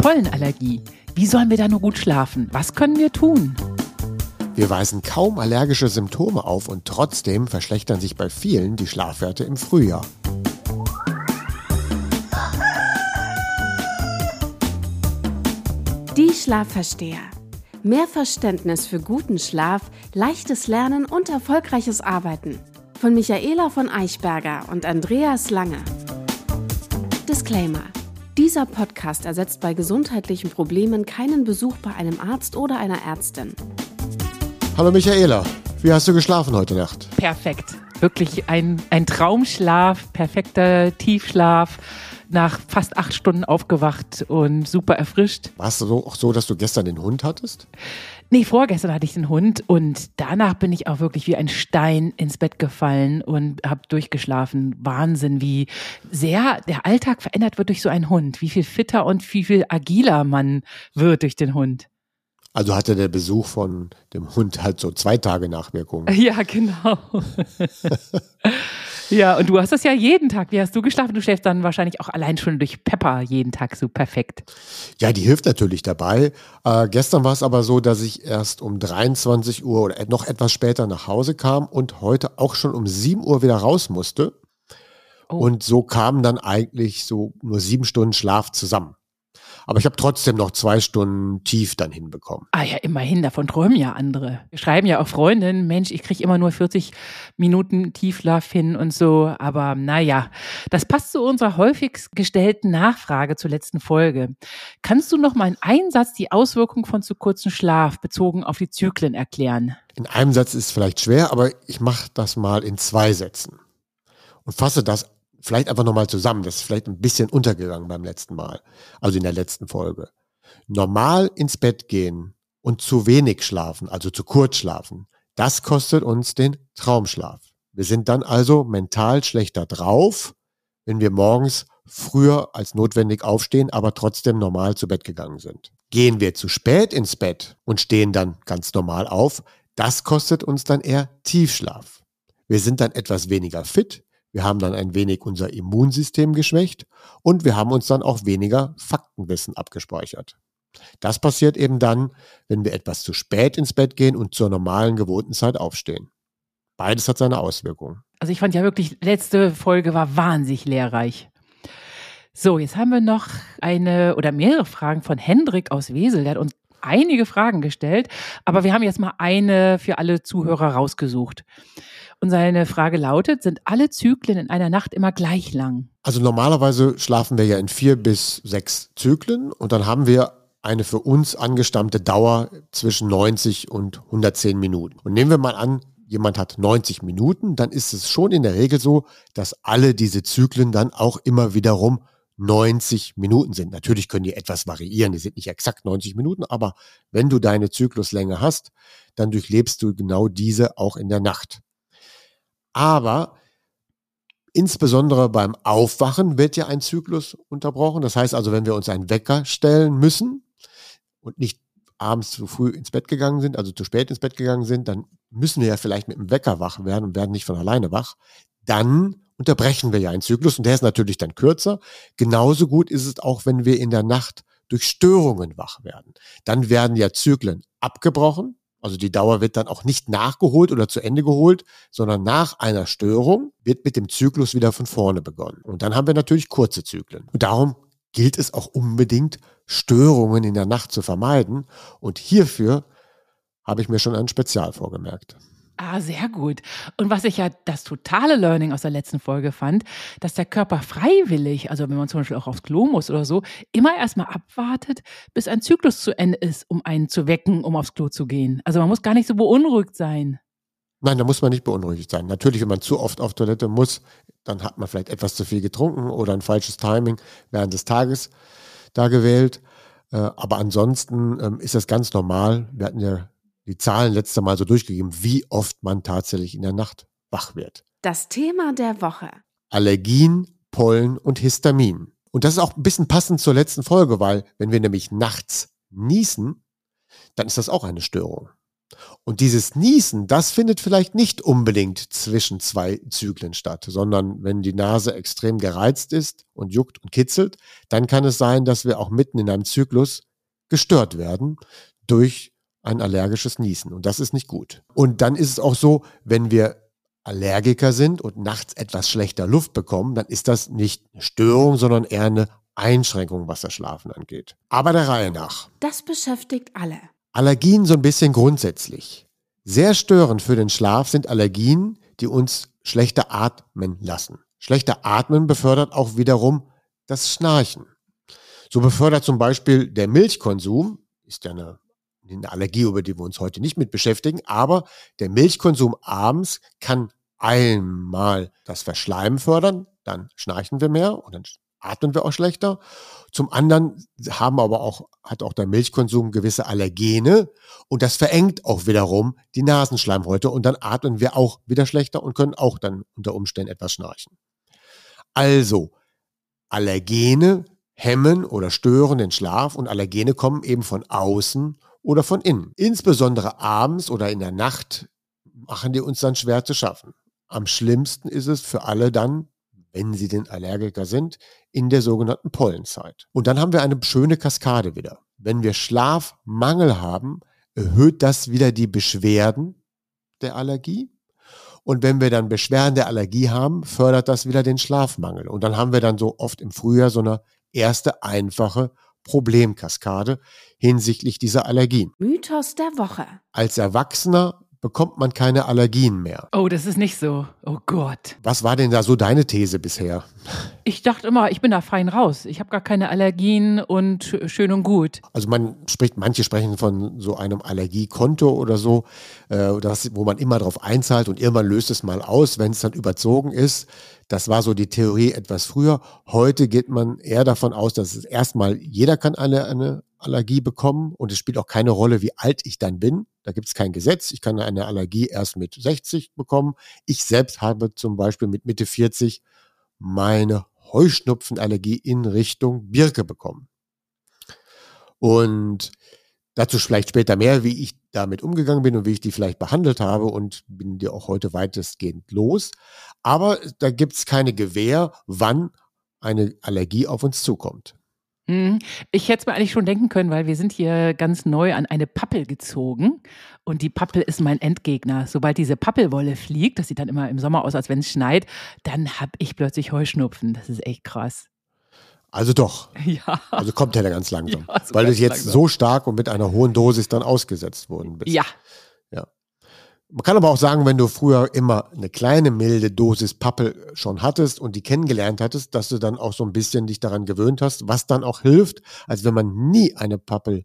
Pollenallergie. Wie sollen wir da nur gut schlafen? Was können wir tun? Wir weisen kaum allergische Symptome auf und trotzdem verschlechtern sich bei vielen die Schlafwerte im Frühjahr. Die Schlafversteher. Mehr Verständnis für guten Schlaf, leichtes Lernen und erfolgreiches Arbeiten. Von Michaela von Eichberger und Andreas Lange. Disclaimer. Dieser Podcast ersetzt bei gesundheitlichen Problemen keinen Besuch bei einem Arzt oder einer Ärztin. Hallo Michaela, wie hast du geschlafen heute Nacht? Perfekt. Wirklich ein, ein Traumschlaf, perfekter Tiefschlaf. Nach fast acht Stunden aufgewacht und super erfrischt. War es so, auch so, dass du gestern den Hund hattest? Nee, vorgestern hatte ich den Hund und danach bin ich auch wirklich wie ein Stein ins Bett gefallen und habe durchgeschlafen. Wahnsinn, wie sehr der Alltag verändert wird durch so einen Hund. Wie viel fitter und wie viel agiler man wird durch den Hund. Also hatte der Besuch von dem Hund halt so zwei Tage Nachwirkungen. Ja, genau. ja, und du hast das ja jeden Tag. Wie hast du geschlafen? Du schläfst dann wahrscheinlich auch allein schon durch Pepper jeden Tag so perfekt. Ja, die hilft natürlich dabei. Äh, gestern war es aber so, dass ich erst um 23 Uhr oder noch etwas später nach Hause kam und heute auch schon um 7 Uhr wieder raus musste. Oh. Und so kamen dann eigentlich so nur sieben Stunden Schlaf zusammen. Aber ich habe trotzdem noch zwei Stunden tief dann hinbekommen. Ah ja, immerhin, davon träumen ja andere. Wir schreiben ja auch Freundinnen, Mensch, ich kriege immer nur 40 Minuten Tiefschlaf hin und so. Aber naja, das passt zu unserer häufig gestellten Nachfrage zur letzten Folge. Kannst du noch mal in einem Satz die Auswirkung von zu kurzem Schlaf bezogen auf die Zyklen erklären? In einem Satz ist es vielleicht schwer, aber ich mache das mal in zwei Sätzen und fasse das vielleicht einfach nochmal zusammen. Das ist vielleicht ein bisschen untergegangen beim letzten Mal, also in der letzten Folge. Normal ins Bett gehen und zu wenig schlafen, also zu kurz schlafen, das kostet uns den Traumschlaf. Wir sind dann also mental schlechter drauf, wenn wir morgens früher als notwendig aufstehen, aber trotzdem normal zu Bett gegangen sind. Gehen wir zu spät ins Bett und stehen dann ganz normal auf, das kostet uns dann eher Tiefschlaf. Wir sind dann etwas weniger fit, wir haben dann ein wenig unser Immunsystem geschwächt und wir haben uns dann auch weniger Faktenwissen abgespeichert. Das passiert eben dann, wenn wir etwas zu spät ins Bett gehen und zur normalen gewohnten Zeit aufstehen. Beides hat seine Auswirkungen. Also ich fand ja wirklich, letzte Folge war wahnsinnig lehrreich. So, jetzt haben wir noch eine oder mehrere Fragen von Hendrik aus Wesel. Der hat uns einige Fragen gestellt, aber wir haben jetzt mal eine für alle Zuhörer rausgesucht. Und seine Frage lautet, sind alle Zyklen in einer Nacht immer gleich lang? Also normalerweise schlafen wir ja in vier bis sechs Zyklen und dann haben wir eine für uns angestammte Dauer zwischen 90 und 110 Minuten. Und nehmen wir mal an, jemand hat 90 Minuten, dann ist es schon in der Regel so, dass alle diese Zyklen dann auch immer wiederum 90 Minuten sind. Natürlich können die etwas variieren, die sind nicht exakt 90 Minuten, aber wenn du deine Zykluslänge hast, dann durchlebst du genau diese auch in der Nacht. Aber insbesondere beim Aufwachen wird ja ein Zyklus unterbrochen. Das heißt also, wenn wir uns einen Wecker stellen müssen und nicht abends zu früh ins Bett gegangen sind, also zu spät ins Bett gegangen sind, dann müssen wir ja vielleicht mit dem Wecker wach werden und werden nicht von alleine wach. Dann unterbrechen wir ja einen Zyklus und der ist natürlich dann kürzer. Genauso gut ist es auch, wenn wir in der Nacht durch Störungen wach werden. Dann werden ja Zyklen abgebrochen also die Dauer wird dann auch nicht nachgeholt oder zu Ende geholt, sondern nach einer Störung wird mit dem Zyklus wieder von vorne begonnen. Und dann haben wir natürlich kurze Zyklen. Und darum gilt es auch unbedingt, Störungen in der Nacht zu vermeiden. Und hierfür habe ich mir schon ein Spezial vorgemerkt. Ah, sehr gut. Und was ich ja das totale Learning aus der letzten Folge fand, dass der Körper freiwillig, also wenn man zum Beispiel auch aufs Klo muss oder so, immer erstmal abwartet, bis ein Zyklus zu Ende ist, um einen zu wecken, um aufs Klo zu gehen. Also man muss gar nicht so beunruhigt sein. Nein, da muss man nicht beunruhigt sein. Natürlich, wenn man zu oft auf Toilette muss, dann hat man vielleicht etwas zu viel getrunken oder ein falsches Timing während des Tages da gewählt. Äh, aber ansonsten ähm, ist das ganz normal. Wir hatten ja die Zahlen letzte Mal so durchgegeben, wie oft man tatsächlich in der Nacht wach wird. Das Thema der Woche. Allergien, Pollen und Histamin. Und das ist auch ein bisschen passend zur letzten Folge, weil wenn wir nämlich nachts niesen, dann ist das auch eine Störung. Und dieses Niesen, das findet vielleicht nicht unbedingt zwischen zwei Zyklen statt, sondern wenn die Nase extrem gereizt ist und juckt und kitzelt, dann kann es sein, dass wir auch mitten in einem Zyklus gestört werden durch ein allergisches Niesen. Und das ist nicht gut. Und dann ist es auch so, wenn wir Allergiker sind und nachts etwas schlechter Luft bekommen, dann ist das nicht eine Störung, sondern eher eine Einschränkung, was das Schlafen angeht. Aber der Reihe nach. Das beschäftigt alle. Allergien so ein bisschen grundsätzlich. Sehr störend für den Schlaf sind Allergien, die uns schlechter atmen lassen. Schlechter Atmen befördert auch wiederum das Schnarchen. So befördert zum Beispiel der Milchkonsum, ist ja eine, eine Allergie, über die wir uns heute nicht mit beschäftigen, aber der Milchkonsum abends kann einmal das Verschleimen fördern, dann schnarchen wir mehr und dann atmen wir auch schlechter. Zum anderen haben aber auch, hat auch der Milchkonsum gewisse Allergene und das verengt auch wiederum die Nasenschleimhäute und dann atmen wir auch wieder schlechter und können auch dann unter Umständen etwas schnarchen. Also, Allergene hemmen oder stören den Schlaf und Allergene kommen eben von außen oder von innen. Insbesondere abends oder in der Nacht machen die uns dann schwer zu schaffen. Am schlimmsten ist es für alle dann, wenn sie den Allergiker sind, in der sogenannten Pollenzeit. Und dann haben wir eine schöne Kaskade wieder. Wenn wir Schlafmangel haben, erhöht das wieder die Beschwerden der Allergie. Und wenn wir dann Beschwerden der Allergie haben, fördert das wieder den Schlafmangel. Und dann haben wir dann so oft im Frühjahr so eine erste einfache Problemkaskade hinsichtlich dieser Allergien. Mythos der Woche. Als Erwachsener bekommt man keine Allergien mehr. Oh, das ist nicht so. Oh Gott. Was war denn da so deine These bisher? Ich dachte immer, ich bin da fein raus. Ich habe gar keine Allergien und schön und gut. Also man spricht, manche sprechen von so einem Allergiekonto oder so, äh, das, wo man immer drauf einzahlt und irgendwann löst es mal aus, wenn es dann überzogen ist. Das war so die Theorie etwas früher. Heute geht man eher davon aus, dass es erstmal jeder kann eine, eine Allergie bekommen und es spielt auch keine Rolle, wie alt ich dann bin. Da gibt es kein Gesetz. Ich kann eine Allergie erst mit 60 bekommen. Ich selbst habe zum Beispiel mit Mitte 40 meine Heuschnupfenallergie in Richtung Birke bekommen. Und dazu vielleicht später mehr, wie ich damit umgegangen bin und wie ich die vielleicht behandelt habe und bin dir auch heute weitestgehend los. Aber da gibt es keine Gewähr, wann eine Allergie auf uns zukommt. Mhm. Ich hätte es mir eigentlich schon denken können, weil wir sind hier ganz neu an eine Pappel gezogen und die Pappel ist mein Endgegner. Sobald diese Pappelwolle fliegt, das sieht dann immer im Sommer aus, als wenn es schneit, dann habe ich plötzlich Heuschnupfen. Das ist echt krass. Also doch. Ja. Also kommt ja ganz langsam. Ja, so weil ganz du jetzt langsam. so stark und mit einer hohen Dosis dann ausgesetzt worden bist. Ja, Man kann aber auch sagen, wenn du früher immer eine kleine milde Dosis Pappel schon hattest und die kennengelernt hattest, dass du dann auch so ein bisschen dich daran gewöhnt hast, was dann auch hilft, als wenn man nie eine Pappel,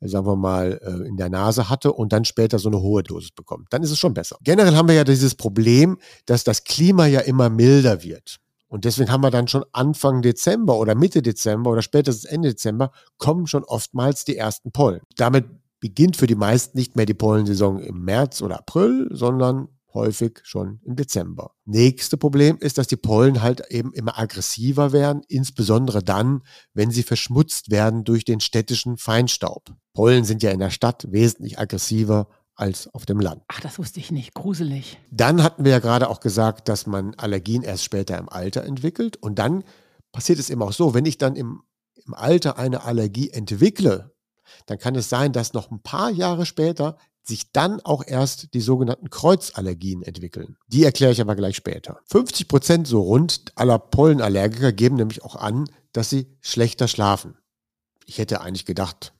äh, sagen wir mal, äh, in der Nase hatte und dann später so eine hohe Dosis bekommt. Dann ist es schon besser. Generell haben wir ja dieses Problem, dass das Klima ja immer milder wird. Und deswegen haben wir dann schon Anfang Dezember oder Mitte Dezember oder spätestens Ende Dezember kommen schon oftmals die ersten Pollen. Damit beginnt für die meisten nicht mehr die Pollensaison im März oder April, sondern häufig schon im Dezember. Nächste Problem ist, dass die Pollen halt eben immer aggressiver werden, insbesondere dann, wenn sie verschmutzt werden durch den städtischen Feinstaub. Pollen sind ja in der Stadt wesentlich aggressiver als auf dem Land. ach, das wusste ich nicht. Gruselig. Dann hatten wir ja gerade auch gesagt, dass man Allergien erst später im Alter entwickelt. Und dann passiert es eben auch so, wenn ich dann im, im Alter eine Allergie entwickle, dann kann es sein, dass noch ein paar Jahre später sich dann auch erst die sogenannten Kreuzallergien entwickeln. Die erkläre ich aber gleich später. 50 Prozent so rund aller Pollenallergiker geben nämlich auch an, dass sie schlechter schlafen. Ich hätte eigentlich gedacht,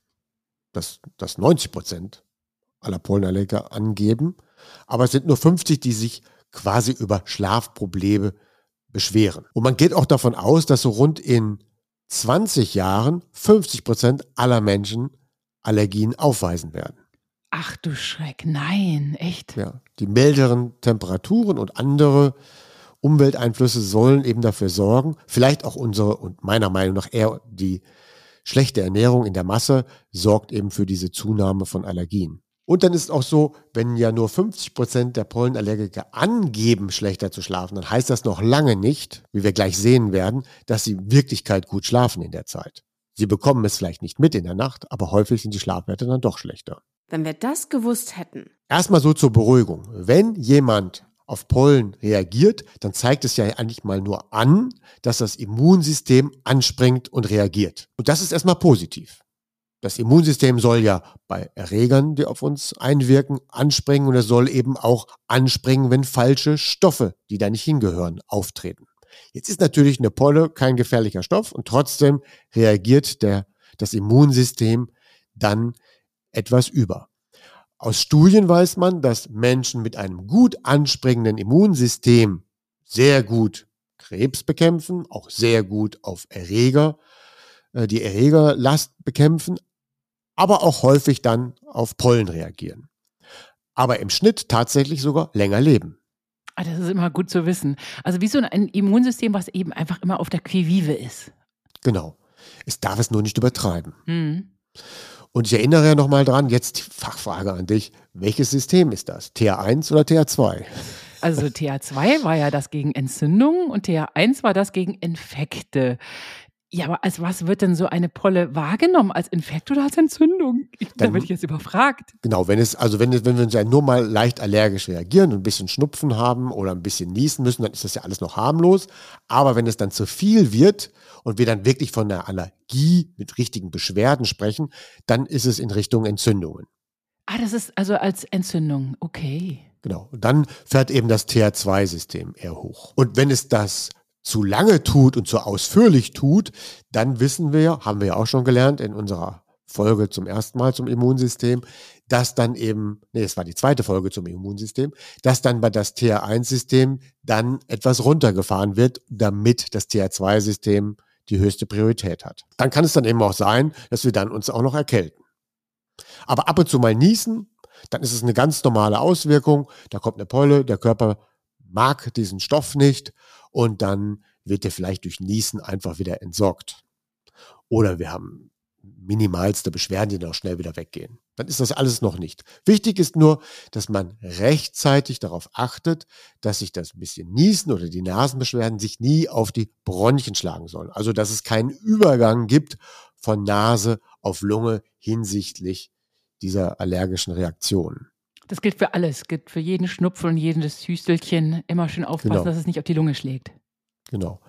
dass, dass 90 Prozent aller Pollenallergiker angeben, aber es sind nur 50, die sich quasi über Schlafprobleme beschweren. Und man geht auch davon aus, dass so rund in 20 Jahren 50 Prozent aller Menschen Allergien aufweisen werden. Ach du Schreck, nein, echt? Ja, die milderen Temperaturen und andere Umwelteinflüsse sollen eben dafür sorgen, vielleicht auch unsere und meiner Meinung nach eher die schlechte Ernährung in der Masse sorgt eben für diese Zunahme von Allergien. Und dann ist auch so, wenn ja nur 50 Prozent der Pollenallergiker angeben, schlechter zu schlafen, dann heißt das noch lange nicht, wie wir gleich sehen werden, dass sie in Wirklichkeit gut schlafen in der Zeit. Sie bekommen es vielleicht nicht mit in der Nacht, aber häufig sind die Schlafwerte dann doch schlechter. Wenn wir das gewusst hätten. Erstmal so zur Beruhigung. Wenn jemand auf Pollen reagiert, dann zeigt es ja eigentlich mal nur an, dass das Immunsystem anspringt und reagiert. Und das ist erstmal positiv. Das Immunsystem soll ja bei Erregern, die auf uns einwirken, anspringen und es soll eben auch anspringen, wenn falsche Stoffe, die da nicht hingehören, auftreten. Jetzt ist natürlich eine Polle kein gefährlicher Stoff und trotzdem reagiert der, das Immunsystem dann etwas über. Aus Studien weiß man, dass Menschen mit einem gut anspringenden Immunsystem sehr gut Krebs bekämpfen, auch sehr gut auf Erreger, äh, die Erregerlast bekämpfen, aber auch häufig dann auf Pollen reagieren. Aber im Schnitt tatsächlich sogar länger leben. Ah, das ist immer gut zu wissen. Also wie so ein Immunsystem, was eben einfach immer auf der Quivive ist. Genau. Es darf es nur nicht übertreiben. Mhm. Und ich erinnere ja nochmal dran, jetzt die Fachfrage an dich. Welches System ist das? TH1 oder TH2? Also TH2 war ja das gegen Entzündungen und TH1 war das gegen Infekte. Ja, aber als was wird denn so eine Polle wahrgenommen? Als Infekt oder als Entzündung? Ich, Dann, da werde ich jetzt überfragt. Genau, wenn es, also wenn, wenn wir nur mal leicht allergisch reagieren und ein bisschen Schnupfen haben oder ein bisschen niesen müssen, dann ist das ja alles noch harmlos. Aber wenn es dann zu viel wird und wir dann wirklich von einer Allergie mit richtigen Beschwerden sprechen, dann ist es in Richtung Entzündungen. Ah, das ist also als Entzündung, okay. Genau. Und dann fährt eben das TH2-System eher hoch. Und wenn es das zu lange tut und zu ausführlich tut, dann wissen wir, haben wir ja auch schon gelernt in unserer Folge zum ersten Mal zum Immunsystem, dass dann eben, nee, es war die zweite Folge zum Immunsystem, dass dann bei das TH1-System dann etwas runtergefahren wird, damit das TH2-System die höchste Priorität hat. Dann kann es dann eben auch sein, dass wir dann uns auch noch erkälten. Aber ab und zu mal niesen, dann ist es eine ganz normale Auswirkung. Da kommt eine Polle, der Körper mag diesen Stoff nicht und dann wird der vielleicht durch Niesen einfach wieder entsorgt. Oder wir haben minimalste Beschwerden, die dann auch schnell wieder weggehen. Dann ist das alles noch nicht. Wichtig ist nur, dass man rechtzeitig darauf achtet, dass sich das bisschen Niesen oder die Nasenbeschwerden sich nie auf die Bronchien schlagen sollen. Also, dass es keinen Übergang gibt von Nase auf Lunge hinsichtlich dieser allergischen Reaktionen. Das gilt für alles. Gilt für jeden Schnupfen und jedes Hüstelchen. Immer schön aufpassen, genau. dass es nicht auf die Lunge schlägt. Genau.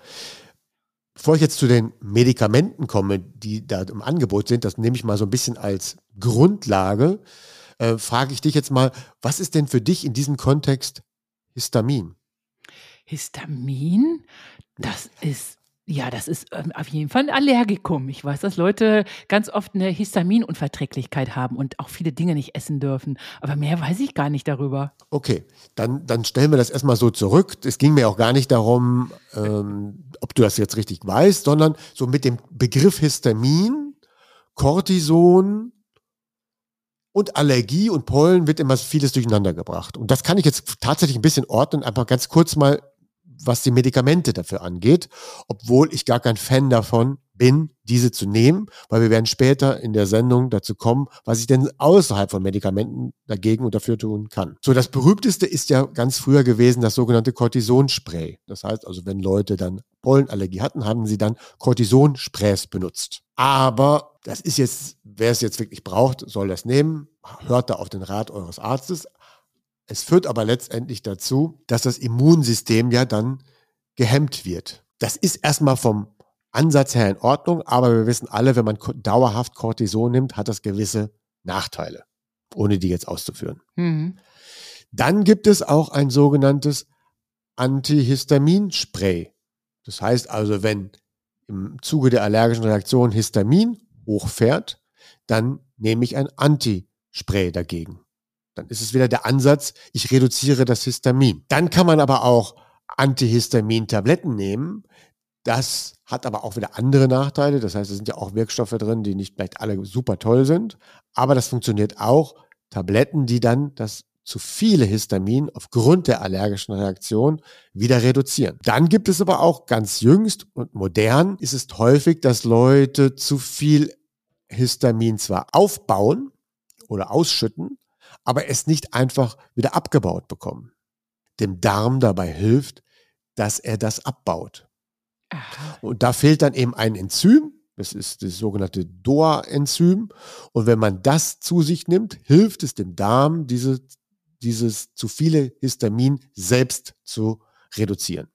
Bevor ich jetzt zu den Medikamenten komme, die da im Angebot sind, das nehme ich mal so ein bisschen als Grundlage, äh, frage ich dich jetzt mal, was ist denn für dich in diesem Kontext Histamin? Histamin? Das ist ja, das ist ähm, auf jeden Fall ein Allergikum. Ich weiß, dass Leute ganz oft eine Histaminunverträglichkeit haben und auch viele Dinge nicht essen dürfen. Aber mehr weiß ich gar nicht darüber. Okay, dann, dann stellen wir das erstmal so zurück. Es ging mir auch gar nicht darum, ähm, ob du das jetzt richtig weißt, sondern so mit dem Begriff Histamin, Cortison und Allergie und Pollen wird immer vieles durcheinander gebracht. Und das kann ich jetzt tatsächlich ein bisschen ordnen, einfach ganz kurz mal was die Medikamente dafür angeht, obwohl ich gar kein Fan davon bin, diese zu nehmen, weil wir werden später in der Sendung dazu kommen, was ich denn außerhalb von Medikamenten dagegen und dafür tun kann. So, das berühmteste ist ja ganz früher gewesen das sogenannte Cortisonspray. Das heißt also, wenn Leute dann Pollenallergie hatten, haben sie dann Cortisonsprays benutzt. Aber das ist jetzt, wer es jetzt wirklich braucht, soll das nehmen. Hört da auf den Rat eures Arztes. Es führt aber letztendlich dazu, dass das Immunsystem ja dann gehemmt wird. Das ist erstmal vom Ansatz her in Ordnung, aber wir wissen alle, wenn man dauerhaft Cortison nimmt, hat das gewisse Nachteile, ohne die jetzt auszuführen. Mhm. Dann gibt es auch ein sogenanntes Antihistaminspray. Das heißt also, wenn im Zuge der allergischen Reaktion Histamin hochfährt, dann nehme ich ein Antispray dagegen. Dann ist es wieder der Ansatz, ich reduziere das Histamin. Dann kann man aber auch Antihistamin-Tabletten nehmen. Das hat aber auch wieder andere Nachteile. Das heißt, es sind ja auch Wirkstoffe drin, die nicht vielleicht alle super toll sind. Aber das funktioniert auch. Tabletten, die dann das zu viele Histamin aufgrund der allergischen Reaktion wieder reduzieren. Dann gibt es aber auch ganz jüngst und modern ist es häufig, dass Leute zu viel Histamin zwar aufbauen oder ausschütten, aber es nicht einfach wieder abgebaut bekommen. Dem Darm dabei hilft, dass er das abbaut. Und da fehlt dann eben ein Enzym Das ist das sogenannte DOA-Enzym. Und wenn man das zu sich nimmt, hilft es dem Darm, diese, dieses zu viele Histamin selbst zu reduzieren.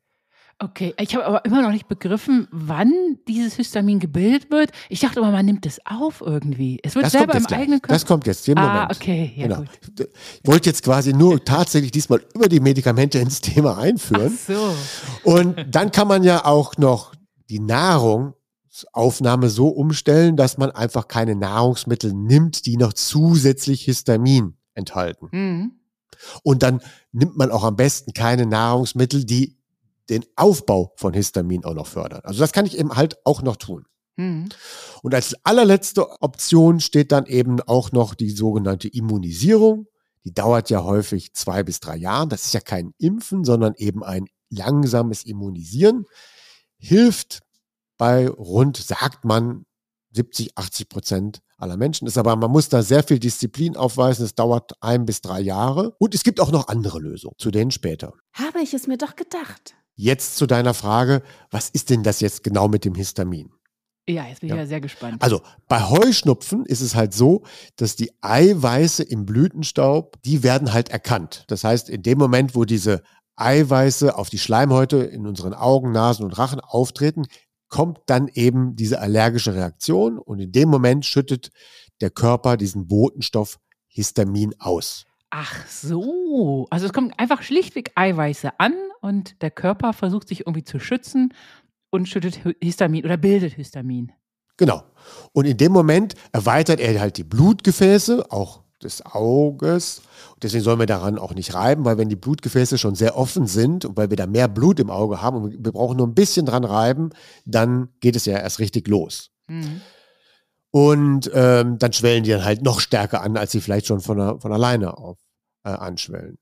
Okay, ich habe aber immer noch nicht begriffen, wann dieses Histamin gebildet wird. Ich dachte immer, man nimmt es auf irgendwie. Es wird Das selber im gleich. eigenen Körper. Das kommt jetzt, den ah, Moment. okay, ja genau. gut. Ich wollte jetzt quasi nur tatsächlich diesmal über die Medikamente ins Thema einführen. Ach so. Und dann kann man ja auch noch die Nahrungsaufnahme so umstellen, dass man einfach keine Nahrungsmittel nimmt, die noch zusätzlich Histamin enthalten. Mhm. Und dann nimmt man auch am besten keine Nahrungsmittel, die den Aufbau von Histamin auch noch fördern. Also das kann ich eben halt auch noch tun. Mhm. Und als allerletzte Option steht dann eben auch noch die sogenannte Immunisierung. Die dauert ja häufig zwei bis drei Jahre. Das ist ja kein Impfen, sondern eben ein langsames Immunisieren. Hilft bei rund, sagt man, 70, 80 Prozent aller Menschen. Ist aber, man muss da sehr viel Disziplin aufweisen. Es dauert ein bis drei Jahre. Und es gibt auch noch andere Lösungen, zu denen später. Habe ich es mir doch gedacht. Jetzt zu deiner Frage, was ist denn das jetzt genau mit dem Histamin? Ja, jetzt bin ich Ja. ja sehr gespannt. Also bei Heuschnupfen ist es halt so, dass die Eiweiße im Blütenstaub, die werden halt erkannt. Das heißt, in dem Moment, wo diese Eiweiße auf die Schleimhäute in unseren Augen, Nasen und Rachen auftreten, kommt dann eben diese allergische Reaktion und in dem Moment schüttet der Körper diesen Botenstoff Histamin aus. Ach so. Also es kommen einfach schlichtweg Eiweiße an und der Körper versucht sich irgendwie zu schützen und schüttet Hi- Histamin oder bildet Histamin. Genau. Und in dem Moment erweitert er halt die Blutgefäße, auch des Auges. Deswegen sollen wir daran auch nicht reiben, weil wenn die Blutgefäße schon sehr offen sind und weil wir da mehr Blut im Auge haben und wir brauchen nur ein bisschen dran reiben, dann geht es ja erst richtig los. Mhm. Und ähm, dann schwellen die dann halt noch stärker an, als sie vielleicht schon von, von alleine auf, äh, anschwellen.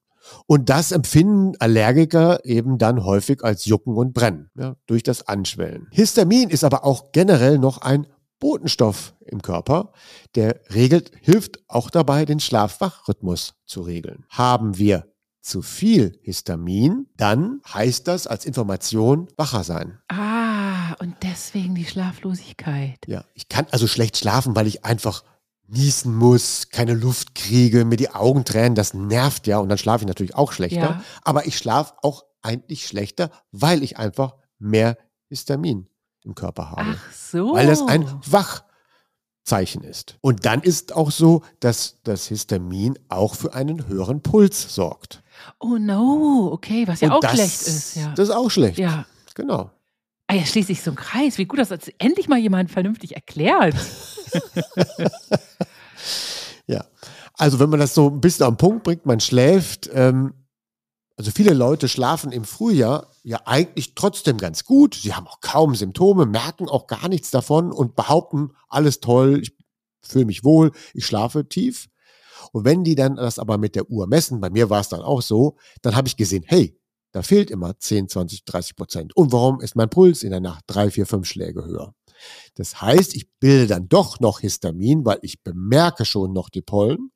Und das empfinden Allergiker eben dann häufig als Jucken und Brennen, ja, durch das Anschwellen. Histamin ist aber auch generell noch ein Botenstoff im Körper, der regelt, hilft auch dabei, den Schlaf-Wach-Rhythmus zu regeln. Haben wir zu viel Histamin, dann heißt das als Information wacher sein. Ah, und deswegen die Schlaflosigkeit. Ja, ich kann also schlecht schlafen, weil ich einfach niesen muss, keine Luft kriege, mir die Augen tränen, das nervt ja und dann schlafe ich natürlich auch schlechter. Ja. Aber ich schlafe auch eigentlich schlechter, weil ich einfach mehr Histamin im Körper habe. Ach so. Weil das ein Wachzeichen ist. Und dann ist auch so, dass das Histamin auch für einen höheren Puls sorgt. Oh no, okay, was ja und auch das, schlecht ist. Ja. Das ist auch schlecht. ja. Genau. Ah, ja, schließt sich so ein Kreis. Wie gut, dass das endlich mal jemand vernünftig erklärt. Ja. Also wenn man das so ein bisschen am Punkt bringt, man schläft, ähm, also viele Leute schlafen im Frühjahr ja eigentlich trotzdem ganz gut. Sie haben auch kaum Symptome, merken auch gar nichts davon und behaupten, alles toll, ich fühle mich wohl, ich schlafe tief. Und wenn die dann das aber mit der Uhr messen, bei mir war es dann auch so, dann habe ich gesehen, hey, da fehlt immer 10, 20, 30 Prozent. Und warum ist mein Puls in der Nacht drei, vier, fünf Schläge höher? Das heißt, ich bilde dann doch noch Histamin, weil ich bemerke schon noch die Pollen.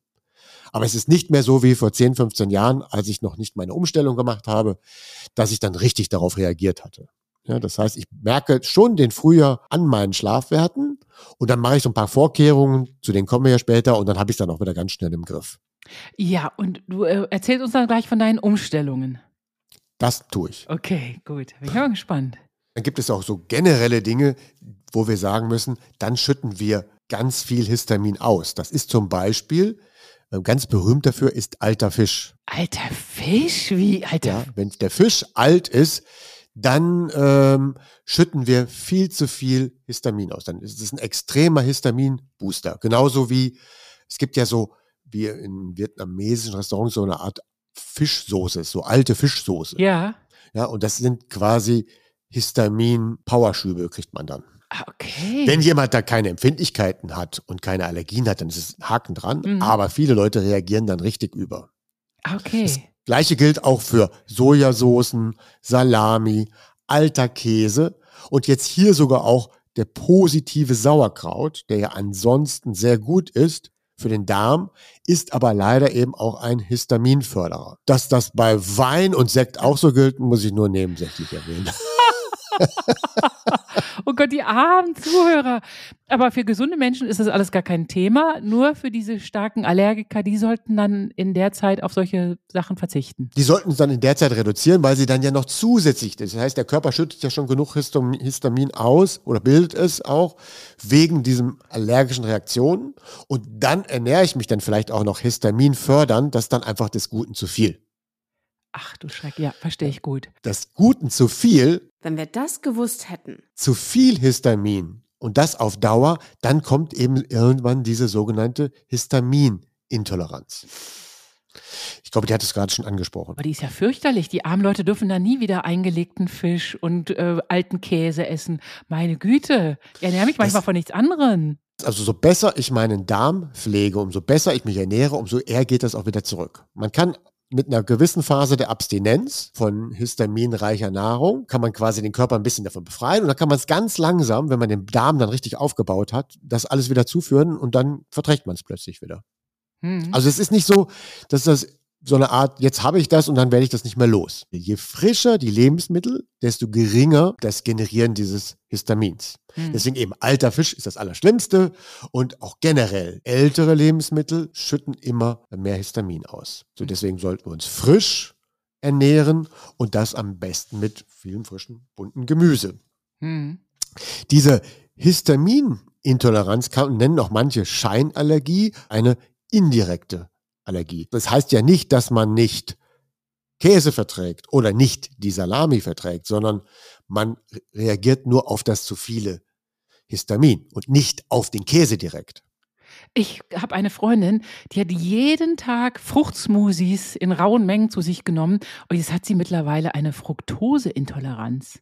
Aber es ist nicht mehr so wie vor 10, 15 Jahren, als ich noch nicht meine Umstellung gemacht habe, dass ich dann richtig darauf reagiert hatte. Ja, das heißt, ich merke schon den Frühjahr an meinen Schlafwerten und dann mache ich so ein paar Vorkehrungen, zu denen kommen wir ja später und dann habe ich es dann auch wieder ganz schnell im Griff. Ja, und du äh, erzählst uns dann gleich von deinen Umstellungen. Das tue ich. Okay, gut. Bin ich mal gespannt. Dann gibt es auch so generelle Dinge, wo wir sagen müssen, dann schütten wir ganz viel Histamin aus. Das ist zum Beispiel, äh, ganz berühmt dafür ist alter Fisch. Alter Fisch? Wie? Alter. Ja, wenn der Fisch alt ist, dann ähm, schütten wir viel zu viel Histamin aus. Dann ist es ein extremer Histamin-Booster. Genauso wie, es gibt ja so, wie in vietnamesischen Restaurants, so eine Art Fischsoße, so alte Fischsoße. Ja. Ja, und das sind quasi Histamin-Powerschübe, kriegt man dann. Ah, okay. Wenn jemand da keine Empfindlichkeiten hat und keine Allergien hat, dann ist es ein Haken dran. Mhm. Aber viele Leute reagieren dann richtig über. Ah, okay. Gleiche gilt auch für Sojasoßen, Salami, alter Käse und jetzt hier sogar auch der positive Sauerkraut, der ja ansonsten sehr gut ist für den Darm, ist aber leider eben auch ein Histaminförderer. Dass das bei Wein und Sekt auch so gilt, muss ich nur nebensächlich erwähnen. oh Gott, die armen Zuhörer. Aber für gesunde Menschen ist das alles gar kein Thema. Nur für diese starken Allergiker, die sollten dann in der Zeit auf solche Sachen verzichten. Die sollten es dann in der Zeit reduzieren, weil sie dann ja noch zusätzlich, das heißt, der Körper schüttet ja schon genug Histamin aus oder bildet es auch wegen diesen allergischen Reaktionen. Und dann ernähre ich mich dann vielleicht auch noch Histamin fördern, das ist dann einfach des Guten zu viel. Ach du Schreck, ja, verstehe ich gut. Das Guten zu viel. Wenn wir das gewusst hätten. Zu viel Histamin und das auf Dauer, dann kommt eben irgendwann diese sogenannte Histaminintoleranz. Ich glaube, die hat es gerade schon angesprochen. Aber die ist ja fürchterlich. Die armen Leute dürfen da nie wieder eingelegten Fisch und äh, alten Käse essen. Meine Güte, ich ernähre mich manchmal das, von nichts anderem. Also so besser ich meinen Darm pflege, umso besser ich mich ernähre, umso eher geht das auch wieder zurück. Man kann mit einer gewissen Phase der Abstinenz von histaminreicher Nahrung kann man quasi den Körper ein bisschen davon befreien und dann kann man es ganz langsam, wenn man den Darm dann richtig aufgebaut hat, das alles wieder zuführen und dann verträgt man es plötzlich wieder. Mhm. Also es ist nicht so, dass das so eine Art, jetzt habe ich das und dann werde ich das nicht mehr los. Je frischer die Lebensmittel, desto geringer das Generieren dieses Histamins. Hm. Deswegen eben alter Fisch ist das Allerschlimmste und auch generell ältere Lebensmittel schütten immer mehr Histamin aus. So hm. deswegen sollten wir uns frisch ernähren und das am besten mit vielem frischen, bunten Gemüse. Hm. Diese Histaminintoleranz kann, nennen auch manche Scheinallergie eine indirekte Allergie. Das heißt ja nicht, dass man nicht Käse verträgt oder nicht die Salami verträgt, sondern man reagiert nur auf das zu viele Histamin und nicht auf den Käse direkt. Ich habe eine Freundin, die hat jeden Tag Fruchtsmoothies in rauen Mengen zu sich genommen und jetzt hat sie mittlerweile eine Fructoseintoleranz.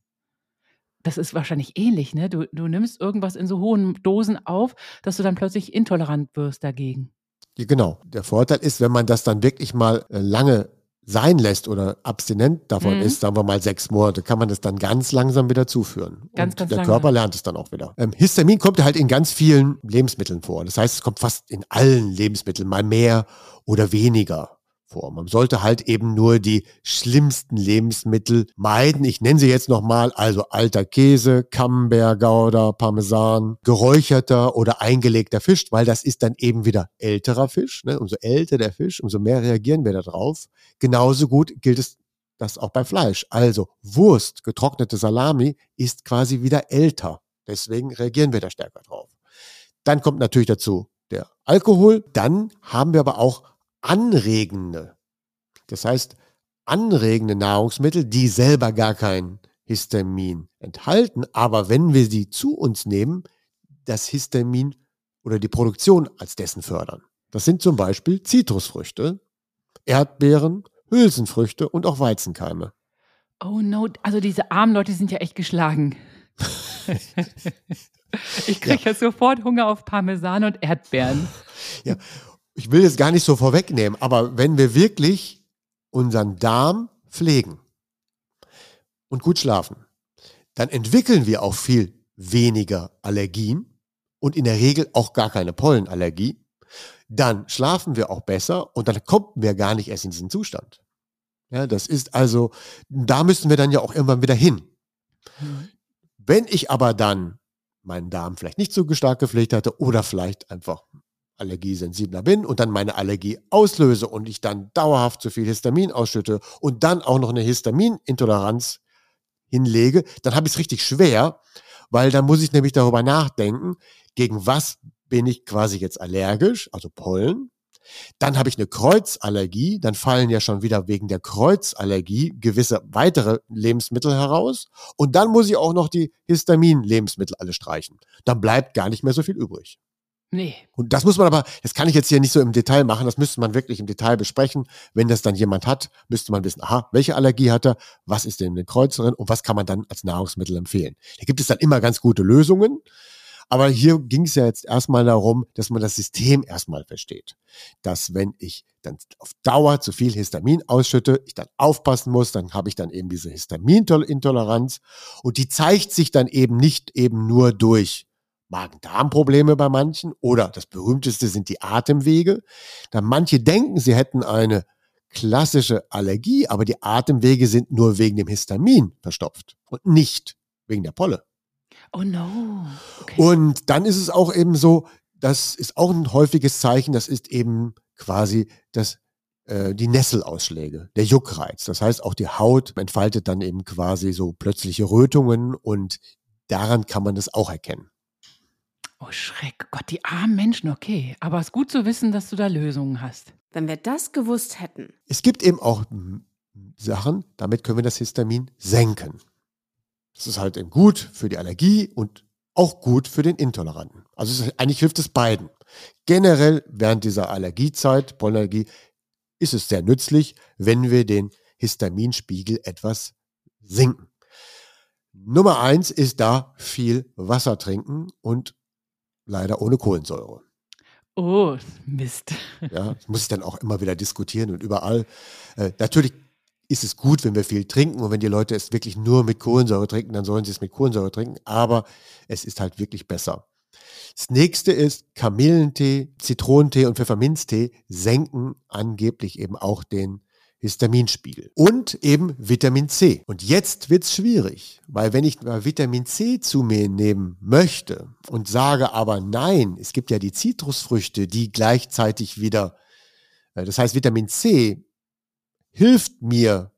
Das ist wahrscheinlich ähnlich, ne? Du, du nimmst irgendwas in so hohen Dosen auf, dass du dann plötzlich intolerant wirst dagegen. Ja, genau. Der Vorteil ist, wenn man das dann wirklich mal äh, lange sein lässt oder abstinent davon mhm. ist, sagen wir mal sechs Monate, kann man das dann ganz langsam wieder zuführen. Ganz, und ganz der lange. Körper lernt es dann auch wieder. Ähm, Histamin kommt halt in ganz vielen Lebensmitteln vor. Das heißt, es kommt fast in allen Lebensmitteln, mal mehr oder weniger vor. Man sollte halt eben nur die schlimmsten Lebensmittel meiden. Ich nenne sie jetzt nochmal, also alter Käse, Camembert, Gouda, Parmesan, geräucherter oder eingelegter Fisch, weil das ist dann eben wieder älterer Fisch. Ne? Umso älter der Fisch, umso mehr reagieren wir darauf. Genauso gut gilt es das auch bei Fleisch. Also Wurst, getrocknete Salami ist quasi wieder älter. Deswegen reagieren wir da stärker drauf. Dann kommt natürlich dazu der Alkohol. Dann haben wir aber auch anregende, das heißt anregende Nahrungsmittel, die selber gar kein Histamin enthalten, aber wenn wir sie zu uns nehmen, das Histamin oder die Produktion als dessen fördern. Das sind zum Beispiel Zitrusfrüchte, Erdbeeren, Hülsenfrüchte und auch Weizenkeime. Oh no, also diese armen Leute sind ja echt geschlagen. ich kriege ja. jetzt sofort Hunger auf Parmesan und Erdbeeren. Ja, ich will es gar nicht so vorwegnehmen, aber wenn wir wirklich unseren Darm pflegen und gut schlafen, dann entwickeln wir auch viel weniger Allergien und in der Regel auch gar keine Pollenallergie. Dann schlafen wir auch besser und dann kommen wir gar nicht erst in diesen Zustand. Ja, das ist also, da müssen wir dann ja auch irgendwann wieder hin. Mhm. Wenn ich aber dann meinen Darm vielleicht nicht so stark gepflegt hatte oder vielleicht einfach allergiesensibler bin und dann meine Allergie auslöse und ich dann dauerhaft zu viel Histamin ausschütte und dann auch noch eine Histaminintoleranz hinlege, dann habe ich es richtig schwer, weil dann muss ich nämlich darüber nachdenken, gegen was bin ich quasi jetzt allergisch, also Pollen. Dann habe ich eine Kreuzallergie, dann fallen ja schon wieder wegen der Kreuzallergie gewisse weitere Lebensmittel heraus. Und dann muss ich auch noch die Histamin-Lebensmittel alle streichen. Dann bleibt gar nicht mehr so viel übrig. Nee. Und das muss man aber, das kann ich jetzt hier nicht so im Detail machen, das müsste man wirklich im Detail besprechen. Wenn das dann jemand hat, müsste man wissen, aha, welche Allergie hat er, was ist denn in den Kreuz drin und was kann man dann als Nahrungsmittel empfehlen. Da gibt es dann immer ganz gute Lösungen. Aber hier ging es ja jetzt erstmal darum, dass man das System erstmal versteht. Dass wenn ich dann auf Dauer zu viel Histamin ausschütte, ich dann aufpassen muss, dann habe ich dann eben diese Histaminintoleranz und die zeigt sich dann eben nicht eben nur durch Magen-Darm-Probleme bei manchen oder das berühmteste sind die Atemwege. Da manche denken, sie hätten eine klassische Allergie, aber die Atemwege sind nur wegen dem Histamin verstopft und nicht wegen der Polle. Oh no. Okay. Und dann ist es auch eben so, das ist auch ein häufiges Zeichen, das ist eben quasi das, äh, die Nesselausschläge, der Juckreiz. Das heißt, auch die Haut entfaltet dann eben quasi so plötzliche Rötungen und daran kann man das auch erkennen. Schreck, Gott, die armen Menschen, okay. Aber es ist gut zu wissen, dass du da Lösungen hast. Wenn wir das gewusst hätten. Es gibt eben auch Sachen, damit können wir das Histamin senken. Das ist halt eben gut für die Allergie und auch gut für den Intoleranten. Also ist, eigentlich hilft es beiden. Generell während dieser Allergiezeit, Pollenallergie, ist es sehr nützlich, wenn wir den Histaminspiegel etwas sinken. Nummer eins ist da viel Wasser trinken und leider ohne Kohlensäure. Oh, Mist. Ja, das muss ich dann auch immer wieder diskutieren und überall. Äh, natürlich ist es gut, wenn wir viel trinken und wenn die Leute es wirklich nur mit Kohlensäure trinken, dann sollen sie es mit Kohlensäure trinken, aber es ist halt wirklich besser. Das nächste ist Kamillentee, Zitronentee und Pfefferminztee senken angeblich eben auch den Histaminspiegel und eben Vitamin C. Und jetzt wird's schwierig, weil wenn ich mal Vitamin C zu mir nehmen möchte und sage aber nein, es gibt ja die Zitrusfrüchte, die gleichzeitig wieder, äh, das heißt Vitamin C hilft mir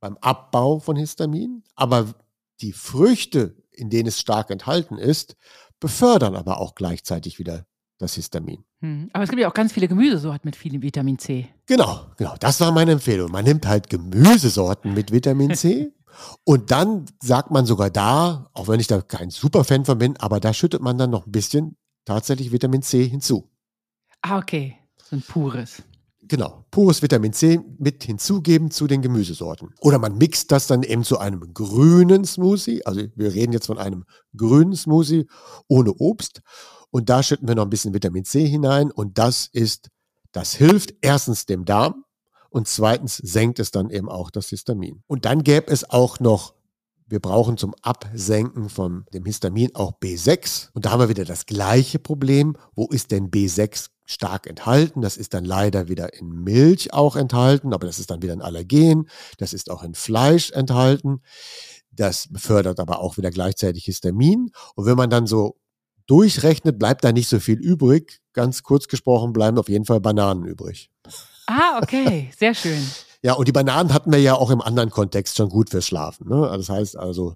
beim Abbau von Histamin, aber die Früchte, in denen es stark enthalten ist, befördern aber auch gleichzeitig wieder das Histamin. Hm. Aber es gibt ja auch ganz viele Gemüsesorten mit viel Vitamin C. Genau, genau. Das war meine Empfehlung. Man nimmt halt Gemüsesorten mit Vitamin C. und dann sagt man sogar da, auch wenn ich da kein Superfan von bin, aber da schüttet man dann noch ein bisschen tatsächlich Vitamin C hinzu. Ah, okay. So ein pures. Genau, pures Vitamin C mit hinzugeben zu den Gemüsesorten. Oder man mixt das dann eben zu einem grünen Smoothie. Also wir reden jetzt von einem grünen Smoothie ohne Obst. Und da schütten wir noch ein bisschen Vitamin C hinein. Und das ist, das hilft erstens dem Darm und zweitens senkt es dann eben auch das Histamin. Und dann gäbe es auch noch wir brauchen zum Absenken von dem Histamin auch B6. Und da haben wir wieder das gleiche Problem. Wo ist denn B6 stark enthalten? Das ist dann leider wieder in Milch auch enthalten, aber das ist dann wieder ein Allergen. Das ist auch in Fleisch enthalten. Das befördert aber auch wieder gleichzeitig Histamin. Und wenn man dann so durchrechnet, bleibt da nicht so viel übrig. Ganz kurz gesprochen bleiben auf jeden Fall Bananen übrig. Ah, okay, sehr schön. Ja, und die Bananen hatten wir ja auch im anderen Kontext schon gut fürs Schlafen. Ne? Also das heißt also,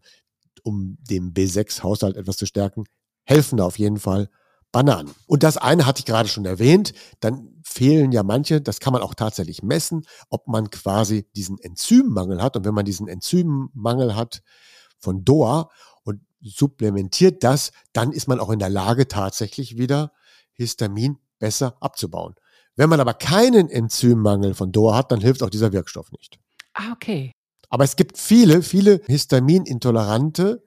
um den B6-Haushalt etwas zu stärken, helfen da auf jeden Fall Bananen. Und das eine hatte ich gerade schon erwähnt, dann fehlen ja manche, das kann man auch tatsächlich messen, ob man quasi diesen Enzymmangel hat. Und wenn man diesen Enzymmangel hat von DOA supplementiert das, dann ist man auch in der Lage, tatsächlich wieder Histamin besser abzubauen. Wenn man aber keinen Enzymmangel von DOA hat, dann hilft auch dieser Wirkstoff nicht. Ah, okay. Aber es gibt viele, viele Histaminintolerante,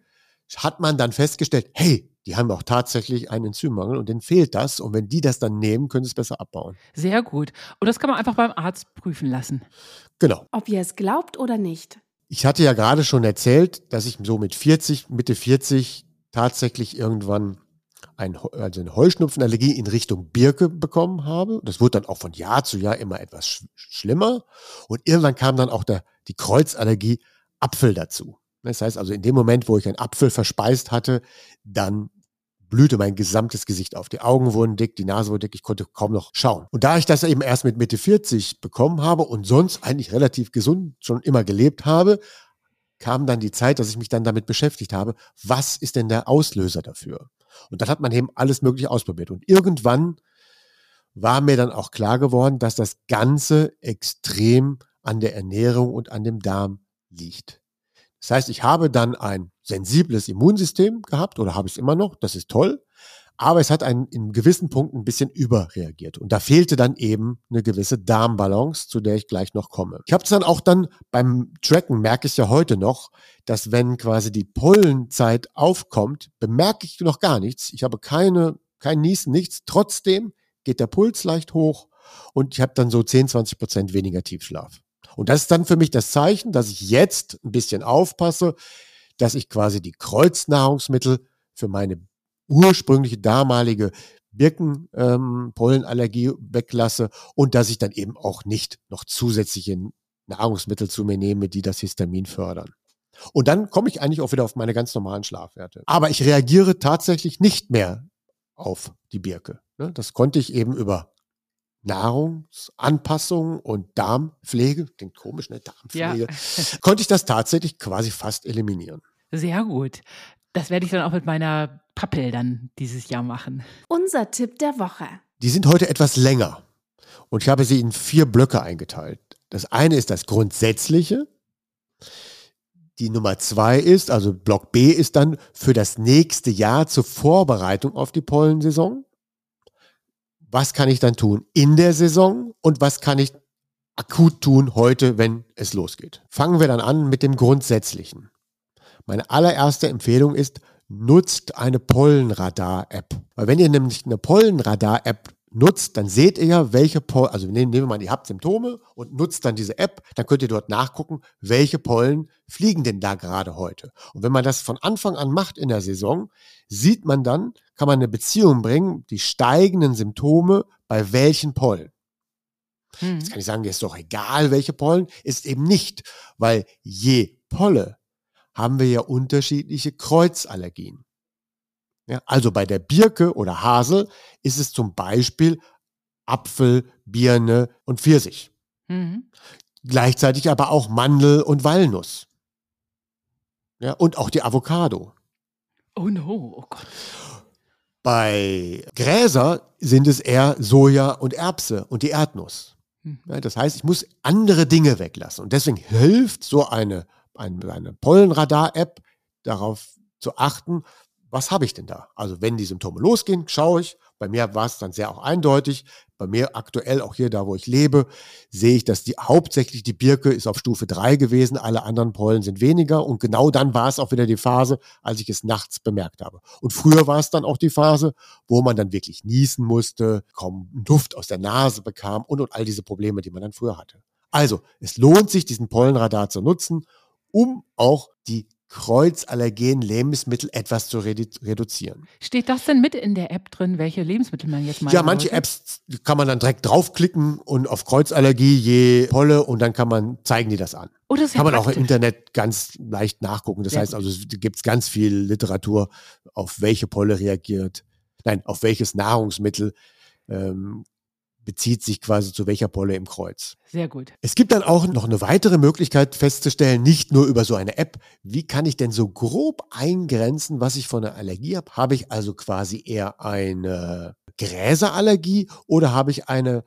hat man dann festgestellt, hey, die haben auch tatsächlich einen Enzymmangel und denen fehlt das. Und wenn die das dann nehmen, können sie es besser abbauen. Sehr gut. Und das kann man einfach beim Arzt prüfen lassen. Genau. Ob ihr es glaubt oder nicht. Ich hatte ja gerade schon erzählt, dass ich so mit 40, Mitte 40 tatsächlich irgendwann ein, also eine Heuschnupfenallergie in Richtung Birke bekommen habe. Das wurde dann auch von Jahr zu Jahr immer etwas sch schlimmer. Und irgendwann kam dann auch der, die Kreuzallergie Apfel dazu. Das heißt also, in dem Moment, wo ich einen Apfel verspeist hatte, dann blühte mein gesamtes Gesicht auf. Die Augen wurden dick, die Nase wurde dick, ich konnte kaum noch schauen. Und da ich das eben erst mit Mitte 40 bekommen habe und sonst eigentlich relativ gesund schon immer gelebt habe, kam dann die Zeit, dass ich mich dann damit beschäftigt habe, was ist denn der Auslöser dafür? Und dann hat man eben alles Mögliche ausprobiert. Und irgendwann war mir dann auch klar geworden, dass das Ganze extrem an der Ernährung und an dem Darm liegt. Das heißt, ich habe dann ein sensibles Immunsystem gehabt oder habe ich es immer noch, das ist toll, aber es hat einen, in gewissen Punkten ein bisschen überreagiert. Und da fehlte dann eben eine gewisse Darmbalance, zu der ich gleich noch komme. Ich habe es dann auch dann beim Tracken, merke ich ja heute noch, dass wenn quasi die Pollenzeit aufkommt, bemerke ich noch gar nichts. Ich habe keine, kein Niesen, nichts. Trotzdem geht der Puls leicht hoch und ich habe dann so 10, 20 Prozent weniger Tiefschlaf. Und das ist dann für mich das Zeichen, dass ich jetzt ein bisschen aufpasse, dass ich quasi die Kreuznahrungsmittel für meine ursprüngliche damalige Birkenpollenallergie ähm, weglasse und dass ich dann eben auch nicht noch zusätzliche Nahrungsmittel zu mir nehme, die das Histamin fördern. Und dann komme ich eigentlich auch wieder auf meine ganz normalen Schlafwerte. Aber ich reagiere tatsächlich nicht mehr auf die Birke. Ne? Das konnte ich eben über Nahrungsanpassung und Darmpflege, klingt komisch, ne? Darmpflege, ja. konnte ich das tatsächlich quasi fast eliminieren. Sehr gut. Das werde ich dann auch mit meiner Pappel dann dieses Jahr machen. Unser Tipp der Woche. Die sind heute etwas länger und ich habe sie in vier Blöcke eingeteilt. Das eine ist das Grundsätzliche. Die Nummer zwei ist, also Block B ist dann für das nächste Jahr zur Vorbereitung auf die Pollensaison. Was kann ich dann tun in der Saison und was kann ich akut tun heute, wenn es losgeht? Fangen wir dann an mit dem Grundsätzlichen. Meine allererste Empfehlung ist, nutzt eine Pollenradar-App. Weil wenn ihr nämlich eine Pollenradar-App nutzt, dann seht ihr ja, welche Pollen, also nehmen, wir mal, ihr habt Symptome und nutzt dann diese App, dann könnt ihr dort nachgucken, welche Pollen fliegen denn da gerade heute. Und wenn man das von Anfang an macht in der Saison, sieht man dann, kann man eine Beziehung bringen, die steigenden Symptome bei welchen Pollen. Hm. Jetzt kann ich sagen, ist doch egal, welche Pollen, ist eben nicht, weil je Polle haben wir ja unterschiedliche Kreuzallergien. Ja, also bei der Birke oder Hasel ist es zum Beispiel Apfel, Birne und Pfirsich. Mhm. Gleichzeitig aber auch Mandel und Walnuss. Ja, und auch die Avocado. Oh no, oh Gott. Bei Gräser sind es eher Soja und Erbse und die Erdnuss. Mhm. Ja, das heißt, ich muss andere Dinge weglassen. Und deswegen hilft so eine, eine, eine Pollenradar-App darauf zu achten, was habe ich denn da? Also wenn die Symptome losgehen, schaue ich. Bei mir war es dann sehr auch eindeutig. Bei mir aktuell, auch hier da, wo ich lebe, sehe ich, dass die hauptsächlich die Birke ist auf Stufe 3 gewesen, alle anderen Pollen sind weniger. Und genau dann war es auch wieder die Phase, als ich es nachts bemerkt habe. Und früher war es dann auch die Phase, wo man dann wirklich niesen musste, kaum Duft aus der Nase bekam und, und all diese Probleme, die man dann früher hatte. Also, es lohnt sich, diesen Pollenradar zu nutzen, um auch die kreuzallergenen Lebensmittel etwas zu redu reduzieren. Steht das denn mit in der App drin, welche Lebensmittel man jetzt mal Ja, manche sollte? Apps kann man dann direkt draufklicken und auf Kreuzallergie je Polle und dann kann man, zeigen die das an. Oh, das kann man praktisch. auch im Internet ganz leicht nachgucken. Das Sehr heißt also, es gibt ganz viel Literatur, auf welche Polle reagiert, nein, auf welches Nahrungsmittel ähm, bezieht sich quasi zu welcher Polle im Kreuz. Sehr gut. Es gibt dann auch noch eine weitere Möglichkeit festzustellen, nicht nur über so eine App, wie kann ich denn so grob eingrenzen, was ich von einer Allergie habe? Habe ich also quasi eher eine Gräserallergie oder habe ich eine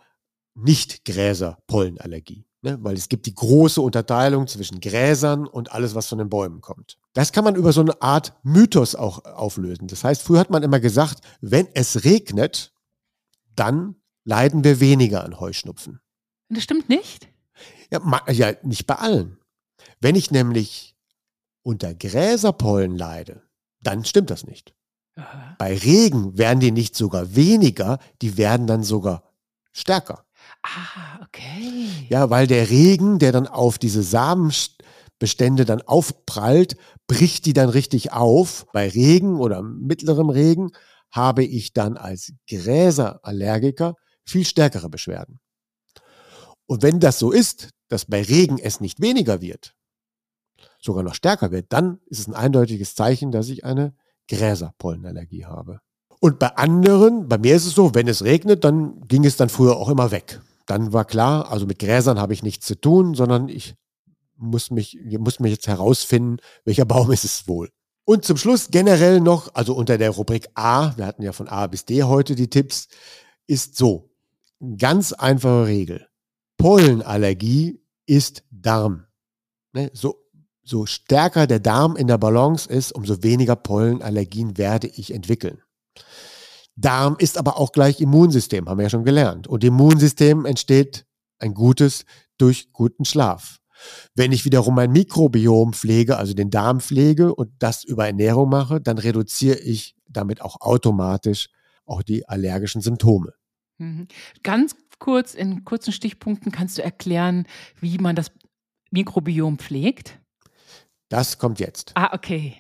Nicht-Gräser-Pollenallergie? Ne? Weil es gibt die große Unterteilung zwischen Gräsern und alles, was von den Bäumen kommt. Das kann man über so eine Art Mythos auch auflösen. Das heißt, früher hat man immer gesagt, wenn es regnet, dann leiden wir weniger an Heuschnupfen. Das stimmt nicht? Ja, ja, nicht bei allen. Wenn ich nämlich unter Gräserpollen leide, dann stimmt das nicht. Aha. Bei Regen werden die nicht sogar weniger, die werden dann sogar stärker. Ah, okay. Ja, weil der Regen, der dann auf diese Samenbestände dann aufprallt, bricht die dann richtig auf. Bei Regen oder mittlerem Regen habe ich dann als Gräserallergiker viel stärkere Beschwerden. Und wenn das so ist, dass bei Regen es nicht weniger wird, sogar noch stärker wird, dann ist es ein eindeutiges Zeichen, dass ich eine Gräserpollenallergie habe. Und bei anderen, bei mir ist es so, wenn es regnet, dann ging es dann früher auch immer weg. Dann war klar, also mit Gräsern habe ich nichts zu tun, sondern ich muss mich, muss mich jetzt herausfinden, welcher Baum ist es wohl. Und zum Schluss generell noch, also unter der Rubrik A, wir hatten ja von A bis D heute die Tipps, ist so, Ganz einfache Regel. Pollenallergie ist Darm. Ne? So, so stärker der Darm in der Balance ist, umso weniger Pollenallergien werde ich entwickeln. Darm ist aber auch gleich Immunsystem, haben wir ja schon gelernt. Und Immunsystem entsteht ein gutes durch guten Schlaf. Wenn ich wiederum mein Mikrobiom pflege, also den Darm pflege und das über Ernährung mache, dann reduziere ich damit auch automatisch auch die allergischen Symptome. Mhm. Ganz kurz, in kurzen Stichpunkten kannst du erklären, wie man das Mikrobiom pflegt? Das kommt jetzt. Ah, okay.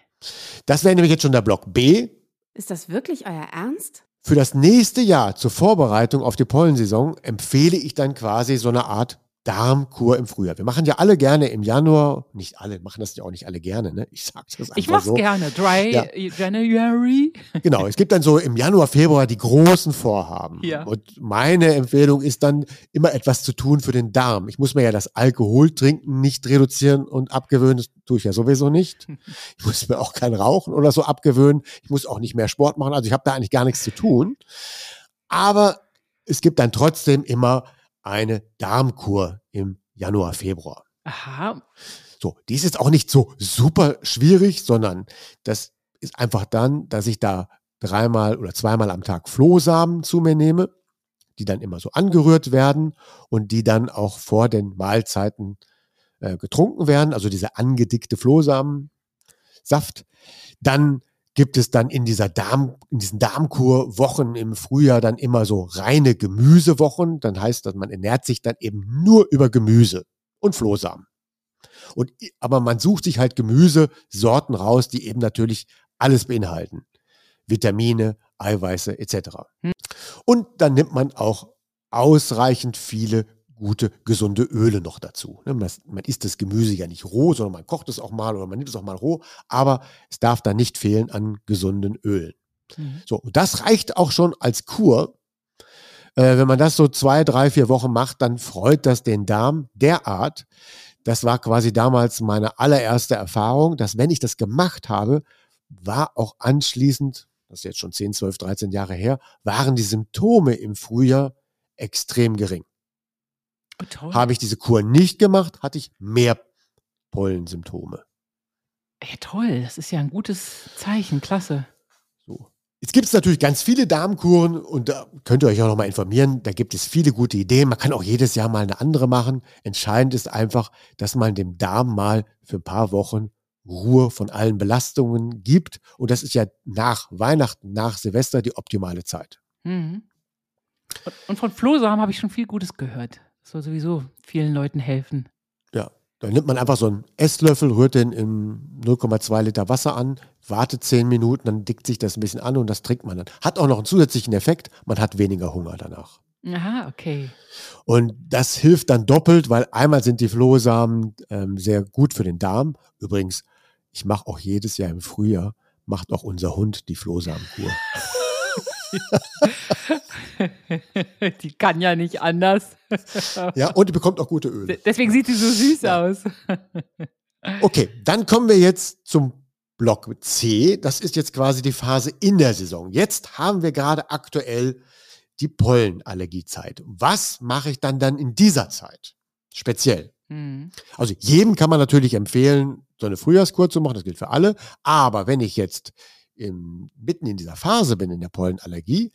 Das wäre nämlich jetzt schon der Block B. Ist das wirklich euer Ernst? Für das nächste Jahr zur Vorbereitung auf die Pollensaison empfehle ich dann quasi so eine Art Darmkur im Frühjahr. Wir machen ja alle gerne im Januar, nicht alle, machen das ja auch nicht alle gerne, ne? Ich sag das einfach Ich mach's so. gerne. Dry Ja. January. Genau, es gibt dann so im Januar, Februar die großen Vorhaben. Ja. Und meine Empfehlung ist dann immer etwas zu tun für den Darm. Ich muss mir ja das Alkoholtrinken nicht reduzieren und abgewöhnen. Das tue ich ja sowieso nicht. Ich muss mir auch kein Rauchen oder so abgewöhnen. Ich muss auch nicht mehr Sport machen. Also ich habe da eigentlich gar nichts zu tun. Aber es gibt dann trotzdem immer eine Darmkur im Januar, Februar. Aha. So, die ist jetzt auch nicht so super schwierig, sondern das ist einfach dann, dass ich da dreimal oder zweimal am Tag Flohsamen zu mir nehme, die dann immer so angerührt werden und die dann auch vor den Mahlzeiten äh, getrunken werden, also diese angedickte Flohsamensaft. Dann gibt es dann in dieser Darm, in diesen Darmkurwochen im Frühjahr dann immer so reine Gemüsewochen. Dann heißt das, man ernährt sich dann eben nur über Gemüse und Flohsamen. Und, aber man sucht sich halt Gemüsesorten raus, die eben natürlich alles beinhalten. Vitamine, Eiweiße etc. Hm. Und dann nimmt man auch ausreichend viele gute, gesunde Öle noch dazu. Ne, Man, man isst das Gemüse ja nicht roh, sondern man kocht es auch mal oder man nimmt es auch mal roh, aber es darf da nicht fehlen an gesunden Ölen. Mhm. So, das reicht auch schon als Kur. Äh, wenn man das so zwei, drei, vier Wochen macht, dann freut das den Darm derart. Das war quasi damals meine allererste Erfahrung, dass wenn ich das gemacht habe, war auch anschließend, das ist jetzt schon 10, 12, 13 Jahre her, waren die Symptome im Frühjahr extrem gering. Habe ich diese Kur nicht gemacht, hatte ich mehr Pollensymptome. ja, toll. Das ist ja ein gutes Zeichen. Klasse. So. Jetzt gibt es natürlich ganz viele Darmkuren und da könnt ihr euch auch nochmal informieren. Da gibt es viele gute Ideen. Man kann auch jedes Jahr mal eine andere machen. Entscheidend ist einfach, dass man dem Darm mal für ein paar Wochen Ruhe von allen Belastungen gibt. Und das ist ja nach Weihnachten, nach Silvester die optimale Zeit. Mhm. Und, und von Flohsamen habe ich schon viel Gutes gehört. Das soll sowieso vielen Leuten helfen. Ja, dann nimmt man einfach so einen Esslöffel, rührt den in 0,2 Liter Wasser an, wartet 10 Minuten, dann dickt sich das ein bisschen an und das trinkt man dann. Hat auch noch einen zusätzlichen Effekt, man hat weniger Hunger danach. Aha, okay. Und das hilft dann doppelt, weil einmal sind die Flohsamen ähm, sehr gut für den Darm. Übrigens, ich mache auch jedes Jahr im Frühjahr, macht auch unser Hund die Flohsamenkur. die kann ja nicht anders. Ja, und die bekommt auch gute Öle. Deswegen sieht sie so süß Ja. aus. Okay, dann kommen wir jetzt zum Block C. Das ist jetzt quasi die Phase in der Saison. Jetzt haben wir gerade aktuell die Pollenallergiezeit. Was mache ich dann dann in dieser Zeit? Speziell. Mhm. Also jedem kann man natürlich empfehlen, so eine Frühjahrskur zu machen, das gilt für alle. Aber wenn ich jetzt im, mitten in dieser Phase bin, in der Pollenallergie,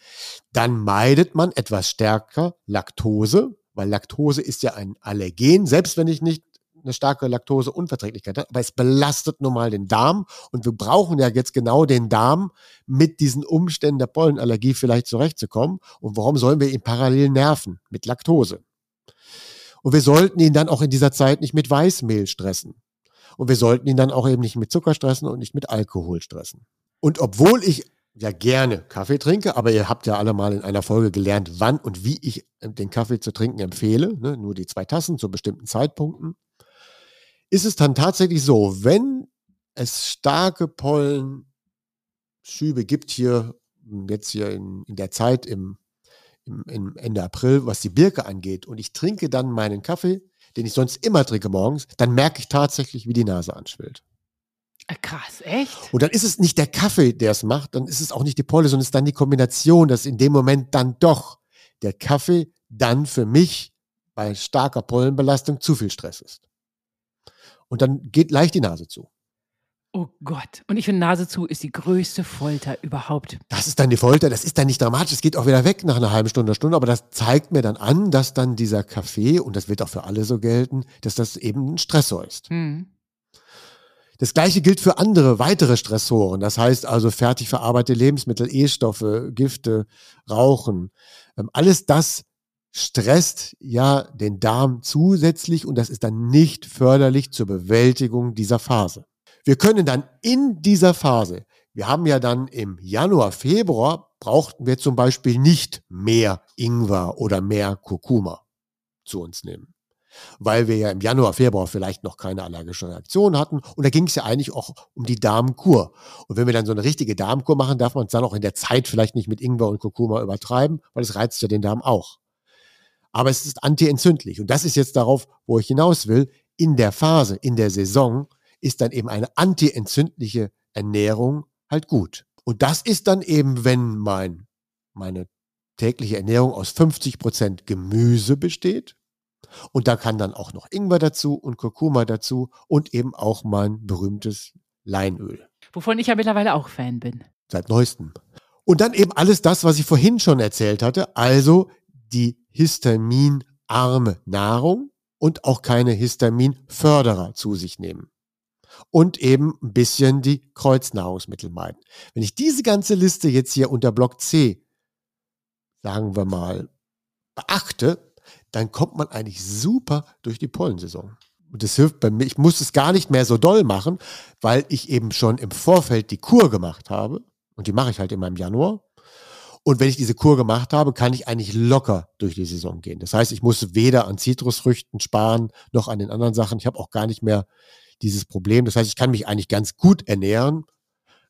dann meidet man etwas stärker Laktose, weil Laktose ist ja ein Allergen, selbst wenn ich nicht eine starke Laktoseunverträglichkeit habe, aber es belastet nun mal den Darm und wir brauchen ja jetzt genau den Darm mit diesen Umständen der Pollenallergie vielleicht zurechtzukommen. Und warum sollen wir ihn parallel nerven mit Laktose? Und wir sollten ihn dann auch in dieser Zeit nicht mit Weißmehl stressen. Und wir sollten ihn dann auch eben nicht mit Zucker stressen und nicht mit Alkohol stressen. Und obwohl ich ja gerne Kaffee trinke, aber ihr habt ja alle mal in einer Folge gelernt, wann und wie ich äh, den Kaffee zu trinken empfehle, ne? nur die zwei Tassen zu bestimmten Zeitpunkten, ist es dann tatsächlich so, wenn es starke Pollenschübe gibt hier, jetzt hier in, in der Zeit im, im, im Ende April, was die Birke angeht, und ich trinke dann meinen Kaffee, den ich sonst immer trinke morgens, dann merke ich tatsächlich, wie die Nase anschwillt. Ah, Krass, echt? Und dann ist es nicht der Kaffee, der es macht, dann ist es auch nicht die Pollen, sondern es ist dann die Kombination, dass in dem Moment dann doch der Kaffee dann für mich bei starker Pollenbelastung zu viel Stress ist. Und dann geht leicht die Nase zu. Oh Gott. Und ich finde, Nase zu ist die größte Folter überhaupt. Das ist dann die Folter, das ist dann nicht dramatisch, es geht auch wieder weg nach einer halben Stunde, einer Stunde, aber das zeigt mir dann an, dass dann dieser Kaffee, und das wird auch für alle so gelten, dass das eben ein Stressor ist. Hm. Das gleiche gilt für andere weitere Stressoren. Das heißt also fertig verarbeitete Lebensmittel, E-Stoffe, Gifte, Rauchen. Ähm, Alles das stresst ja den Darm zusätzlich und das ist dann nicht förderlich zur Bewältigung dieser Phase. Wir können dann in dieser Phase, wir haben ja dann im Januar, Februar, brauchten wir zum Beispiel nicht mehr Ingwer oder mehr Kurkuma zu uns nehmen. Weil wir ja im Januar, Februar vielleicht noch keine allergische Reaktion hatten. Und da ging es ja eigentlich auch um die Darmkur. Und wenn wir dann so eine richtige Darmkur machen, darf man es dann auch in der Zeit vielleicht nicht mit Ingwer und Kurkuma übertreiben, weil es reizt ja den Darm auch. Aber es ist antientzündlich. Und das ist jetzt darauf, wo ich hinaus will. In der Phase, in der Saison ist dann eben eine antientzündliche Ernährung halt gut. Und das ist dann eben, wenn mein, meine tägliche Ernährung aus 50 Prozent Gemüse besteht, und da kann dann auch noch Ingwer dazu und Kurkuma dazu und eben auch mein berühmtes Leinöl. Wovon ich ja mittlerweile auch Fan bin. Seit neuestem. Und dann eben alles das, was ich vorhin schon erzählt hatte, also die histaminarme Nahrung und auch keine Histaminförderer zu sich nehmen. Und eben ein bisschen die Kreuznahrungsmittel meiden. Wenn ich diese ganze Liste jetzt hier unter Block C, sagen wir mal, beachte, dann kommt man eigentlich super durch die Pollensaison. Und das hilft bei mir. Ich muss es gar nicht mehr so doll machen, weil ich eben schon im Vorfeld die Kur gemacht habe. Und die mache ich halt immer im Januar. Und wenn ich diese Kur gemacht habe, kann ich eigentlich locker durch die Saison gehen. Das heißt, ich muss weder an Zitrusfrüchten sparen, noch an den anderen Sachen. Ich habe auch gar nicht mehr dieses Problem. Das heißt, ich kann mich eigentlich ganz gut ernähren,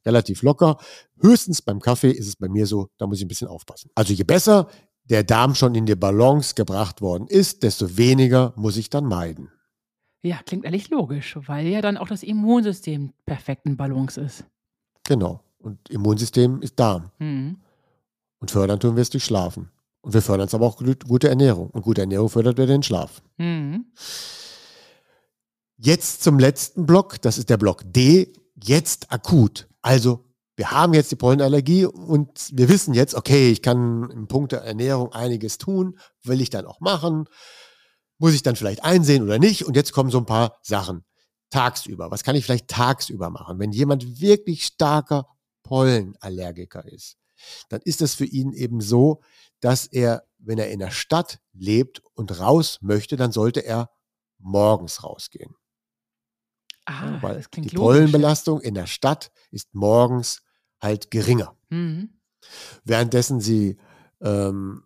relativ locker. Höchstens beim Kaffee ist es bei mir so, da muss ich ein bisschen aufpassen. Also je besser der Darm schon in die Balance gebracht worden ist, desto weniger muss ich dann meiden. Ja, klingt ehrlich logisch, weil ja dann auch das Immunsystem perfekt in Balance ist. Genau. Und Immunsystem ist Darm. Mhm. Und fördern tun wir es durch Schlafen. Und wir fördern es aber auch durch gute Ernährung. Und gute Ernährung fördert wir den Schlaf. Mhm. Jetzt zum letzten Block, das ist der Block D, jetzt akut. Also wir haben jetzt die Pollenallergie und wir wissen jetzt, okay, ich kann im Punkt der Ernährung einiges tun, will ich dann auch machen, muss ich dann vielleicht einsehen oder nicht. Und jetzt kommen so ein paar Sachen. Tagsüber, was kann ich vielleicht tagsüber machen? Wenn jemand wirklich starker Pollenallergiker ist, dann ist es für ihn eben so, dass er, wenn er in der Stadt lebt und raus möchte, dann sollte er morgens rausgehen. Ah, Weil die. Pollenbelastung in der Stadt ist morgens halt geringer. Mhm. Währenddessen sie ähm,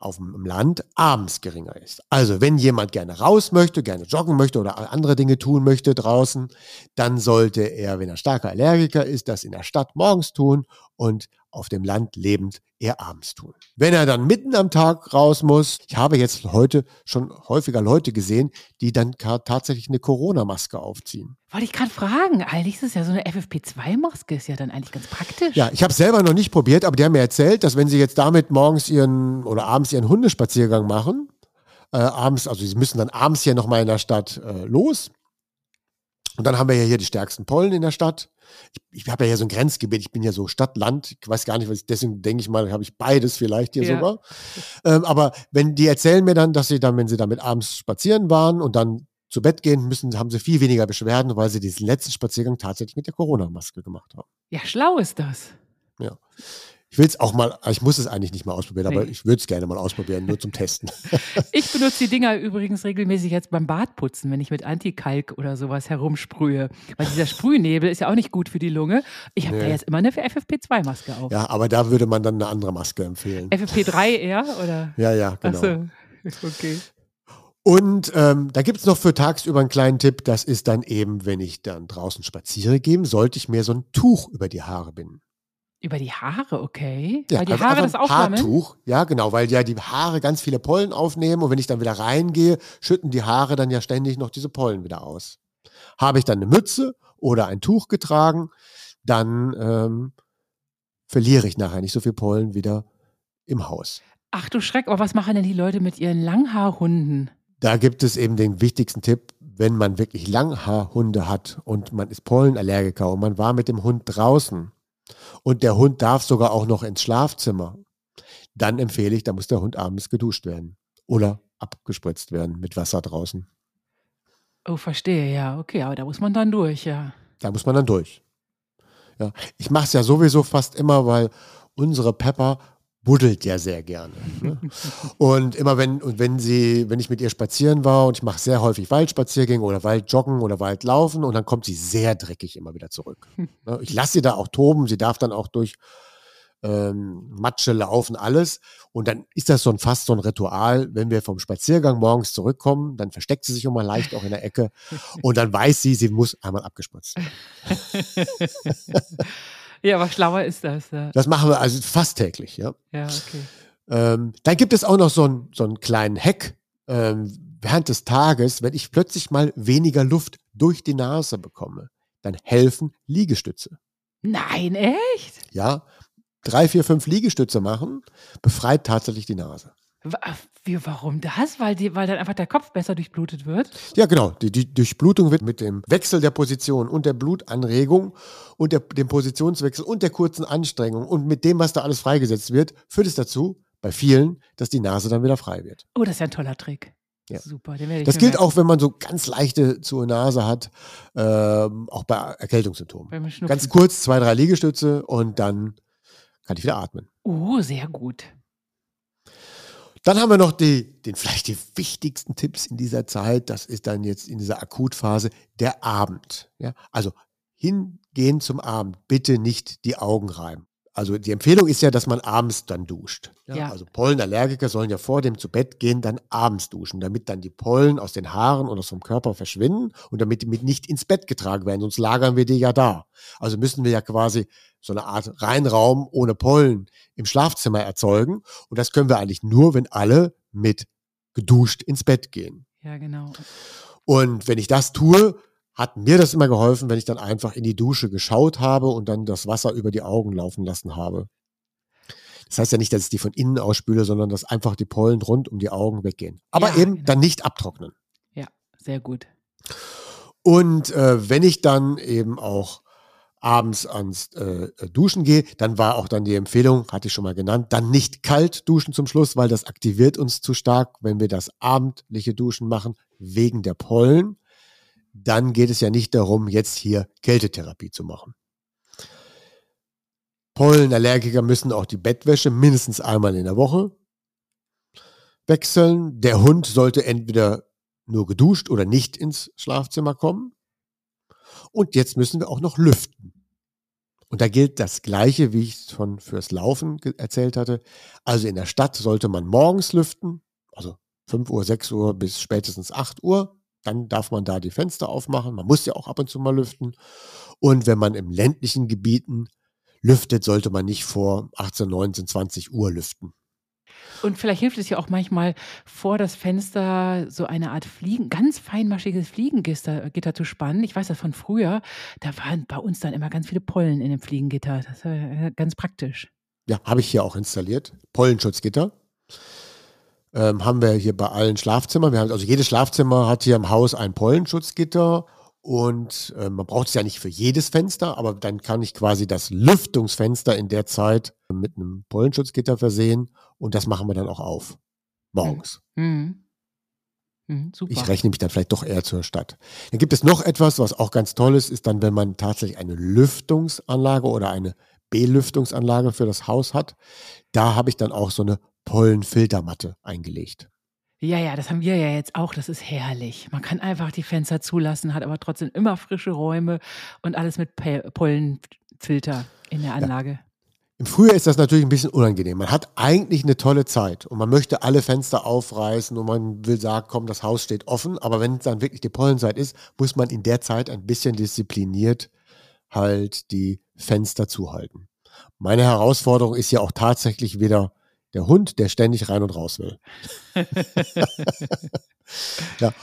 auf dem Land abends geringer ist. Also wenn jemand gerne raus möchte, gerne joggen möchte oder andere Dinge tun möchte draußen, dann sollte er, wenn er starker Allergiker ist, das in der Stadt morgens tun und auf dem Land lebend eher abends tun. Wenn er dann mitten am Tag raus muss, ich habe jetzt heute schon häufiger Leute gesehen, die dann tatsächlich eine Corona-Maske aufziehen. Wollte ich gerade fragen, eigentlich ist es ja so eine FFP2-Maske, ist ja dann eigentlich ganz praktisch. Ja, ich habe es selber noch nicht probiert, aber die haben mir erzählt, dass wenn sie jetzt damit morgens ihren oder abends ihren Hundespaziergang machen, äh, abends, also sie müssen dann abends hier nochmal in der Stadt äh, los. Und dann haben wir ja hier die stärksten Pollen in der Stadt ich, ich habe ja hier so ein Grenzgebiet, ich bin ja so Stadt, Land, ich weiß gar nicht, was ich, deswegen denke ich mal, habe ich beides vielleicht hier ja. sogar. Ähm, aber wenn die erzählen mir dann, dass sie dann, wenn sie damit abends spazieren waren und dann zu Bett gehen müssen, haben sie viel weniger Beschwerden, weil sie diesen letzten Spaziergang tatsächlich mit der Corona-Maske gemacht haben. Ja, schlau ist das. Ja. Ich will es auch mal, ich muss es eigentlich nicht mal ausprobieren, nee. aber ich würde es gerne mal ausprobieren, nur zum Testen. ich benutze die Dinger übrigens regelmäßig jetzt beim Badputzen, wenn ich mit Antikalk oder sowas herumsprühe. Weil dieser Sprühnebel ist ja auch nicht gut für die Lunge. Ich habe nee. da jetzt immer eine FFP2-Maske auf. Ja, aber da würde man dann eine andere Maske empfehlen. FFP3 eher, oder? Ja, ja, genau. Ach so. Okay. Und ähm, da gibt es noch für tagsüber einen kleinen Tipp, das ist dann eben, wenn ich dann draußen spaziere gehe, sollte ich mir so ein Tuch über die Haare binden. Über die Haare, okay. Ja, weil die also Haare das aufsammeln? Haartuch, ja genau, weil ja die Haare ganz viele Pollen aufnehmen und wenn ich dann wieder reingehe, schütten die Haare dann ja ständig noch diese Pollen wieder aus. Habe ich dann eine Mütze oder ein Tuch getragen, dann ähm, verliere ich nachher nicht so viel Pollen wieder im Haus. Ach du Schreck, aber was machen denn die Leute mit ihren Langhaarhunden? Da gibt es eben den wichtigsten Tipp, wenn man wirklich Langhaarhunde hat und man ist Pollenallergiker und man war mit dem Hund draußen und der Hund darf sogar auch noch ins Schlafzimmer, dann empfehle ich, da muss der Hund abends geduscht werden oder abgespritzt werden mit Wasser draußen. Oh, verstehe, ja, okay, aber da muss man dann durch, ja. Da muss man dann durch. Ja, ich mache es ja sowieso fast immer, weil unsere Pepper buddelt ja sehr gerne. Ne? und immer wenn, und wenn sie, wenn ich mit ihr spazieren war und ich mache sehr häufig Waldspaziergänge oder Waldjoggen oder Waldlaufen und dann kommt sie sehr dreckig immer wieder zurück. Ne? ich lasse sie da auch toben, sie darf dann auch durch ähm, Matsche, Laufen, alles. Und dann ist das so ein, fast so ein Ritual, wenn wir vom Spaziergang morgens zurückkommen, dann versteckt sie sich immer leicht auch in der Ecke und dann weiß sie, sie muss einmal abgespritzt. ja, aber schlauer ist das. Ja. Das machen wir also fast täglich, ja. Ja, okay. Ähm, dann gibt es auch noch so, ein, so einen kleinen Hack ähm, während des Tages, wenn ich plötzlich mal weniger Luft durch die Nase bekomme, dann helfen Liegestütze. Nein, echt? Ja, drei, vier, fünf Liegestütze machen, befreit tatsächlich die Nase. Wie, warum das? Weil, die, weil dann einfach der Kopf besser durchblutet wird? Ja, genau. Die, die Durchblutung wird mit dem Wechsel der Position und der Blutanregung und der, dem Positionswechsel und der kurzen Anstrengung und mit dem, was da alles freigesetzt wird, führt es dazu, bei vielen, dass die Nase dann wieder frei wird. Oh, das ist ja ein toller Trick. Ja. Super, den werde ich Das gilt merken. auch, wenn man so ganz leichte zur Nase hat, ähm, auch bei Erkältungssymptomen. Ganz kurz, zwei, drei Liegestütze und dann kann ich wieder atmen. Oh, sehr gut. Dann haben wir noch die, den vielleicht die wichtigsten Tipps in dieser Zeit. Das ist dann jetzt in dieser Akutphase der Abend. Ja? Also hingehen zum Abend. Bitte nicht die Augen reiben. Also die Empfehlung ist ja, dass man abends dann duscht. Ja? Ja. Also Pollenallergiker sollen ja vor dem zu Bett gehen dann abends duschen, damit dann die Pollen aus den Haaren oder vom Körper verschwinden und damit die mit nicht ins Bett getragen werden. Sonst lagern wir die ja da. Also müssen wir ja quasi so eine Art Reinraum ohne Pollen im Schlafzimmer erzeugen. Und das können wir eigentlich nur, wenn alle mit geduscht ins Bett gehen. Ja, genau. Und wenn ich das tue, hat mir das immer geholfen, wenn ich dann einfach in die Dusche geschaut habe und dann das Wasser über die Augen laufen lassen habe. Das heißt ja nicht, dass ich die von innen ausspüle, sondern dass einfach die Pollen rund um die Augen weggehen. Aber Ja, eben genau. dann nicht abtrocknen. Ja, sehr gut. Und äh, wenn ich dann eben auch abends ans äh, Duschen gehe, dann war auch dann die Empfehlung, hatte ich schon mal genannt, dann nicht kalt duschen zum Schluss, weil das aktiviert uns zu stark, wenn wir das abendliche Duschen machen, wegen der Pollen. Dann geht es ja nicht darum, jetzt hier Kältetherapie zu machen. Pollenallergiker müssen auch die Bettwäsche mindestens einmal in der Woche wechseln. Der Hund sollte entweder nur geduscht oder nicht ins Schlafzimmer kommen. Und jetzt müssen wir auch noch lüften. Und da gilt das Gleiche, wie ich es schon fürs Laufen erzählt hatte. Also in der Stadt sollte man morgens lüften, also 5 Uhr, 6 Uhr bis spätestens 8 Uhr. Dann darf man da die Fenster aufmachen. Man muss ja auch ab und zu mal lüften. Und wenn man im ländlichen Gebieten lüftet, sollte man nicht vor 18, 19, 20 Uhr lüften. Und vielleicht hilft es ja auch manchmal, vor das Fenster so eine Art Fliegen, ganz feinmaschiges Fliegengitter Gitter zu spannen. Ich weiß das von früher. Da waren bei uns dann immer ganz viele Pollen in dem Fliegengitter. Das war äh, ganz praktisch. Ja, habe ich hier auch installiert. Pollenschutzgitter. Ähm, haben wir hier bei allen Schlafzimmern. Wir haben, also jedes Schlafzimmer hat hier im Haus ein Pollenschutzgitter und äh, man braucht es ja nicht für jedes Fenster, aber dann kann ich quasi das Lüftungsfenster in der Zeit mit einem Pollenschutzgitter versehen und das machen wir dann auch auf. Morgens. Mhm. Mhm. Ich rechne mich dann vielleicht doch eher zur Stadt. Dann gibt es noch etwas, was auch ganz toll ist, ist dann, wenn man tatsächlich eine Lüftungsanlage oder eine Belüftungsanlage für das Haus hat. Da habe ich dann auch so eine Pollenfiltermatte eingelegt. Ja, ja, das haben wir ja jetzt auch. Das ist herrlich. Man kann einfach die Fenster zulassen, hat aber trotzdem immer frische Räume und alles mit Pollenfilter in der Anlage. Im Frühjahr ist das natürlich ein bisschen unangenehm. Man hat eigentlich eine tolle Zeit und man möchte alle Fenster aufreißen und man will sagen, komm, das Haus steht offen. Aber wenn es dann wirklich die Pollenzeit ist, muss man in der Zeit ein bisschen diszipliniert halt die Fenster zuhalten. Meine Herausforderung ist ja auch tatsächlich wieder der Hund, der ständig rein und raus will. ja,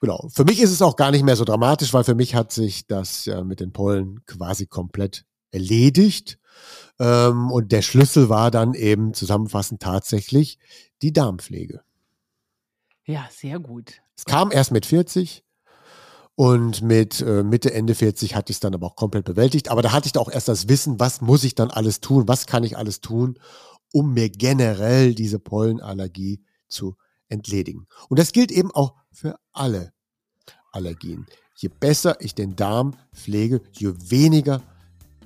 genau. Für mich ist es auch gar nicht mehr so dramatisch, weil für mich hat sich das ja mit den Pollen quasi komplett erledigt. Ähm, und der Schlüssel war dann eben zusammenfassend tatsächlich die Darmpflege. Ja, sehr gut. Es kam erst mit 40 und mit äh, Mitte, Ende 40 hatte ich es dann aber auch komplett bewältigt. Aber da hatte ich da auch erst das Wissen, was muss ich dann alles tun, was kann ich alles tun, um mir generell diese Pollenallergie zu entledigen. Und das gilt eben auch für alle Allergien. Je besser ich den Darm pflege, je weniger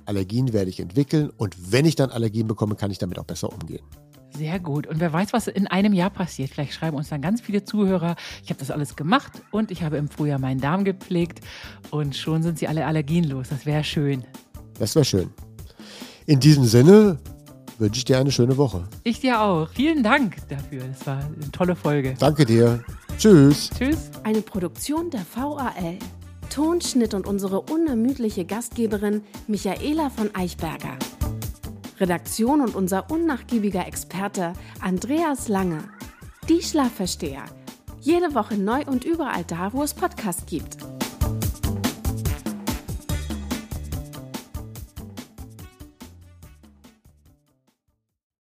Allergien werde ich entwickeln. Und wenn ich dann Allergien bekomme, kann ich damit auch besser umgehen. Sehr gut. Und wer weiß, was in einem Jahr passiert. Vielleicht schreiben uns dann ganz viele Zuhörer, ich habe das alles gemacht und ich habe im Frühjahr meinen Darm gepflegt und schon sind sie alle allergienlos. Das wäre schön. Das wäre schön. In diesem Sinne wünsche ich dir eine schöne Woche. Ich dir auch. Vielen Dank dafür. Das war eine tolle Folge. Danke dir. Tschüss. Tschüss. Eine Produktion der VAL. Tonschnitt und unsere unermüdliche Gastgeberin Michaela von Eichberger. Redaktion und unser unnachgiebiger Experte Andreas Lange. Die Schlafversteher. Jede Woche neu und überall da, wo es Podcasts gibt.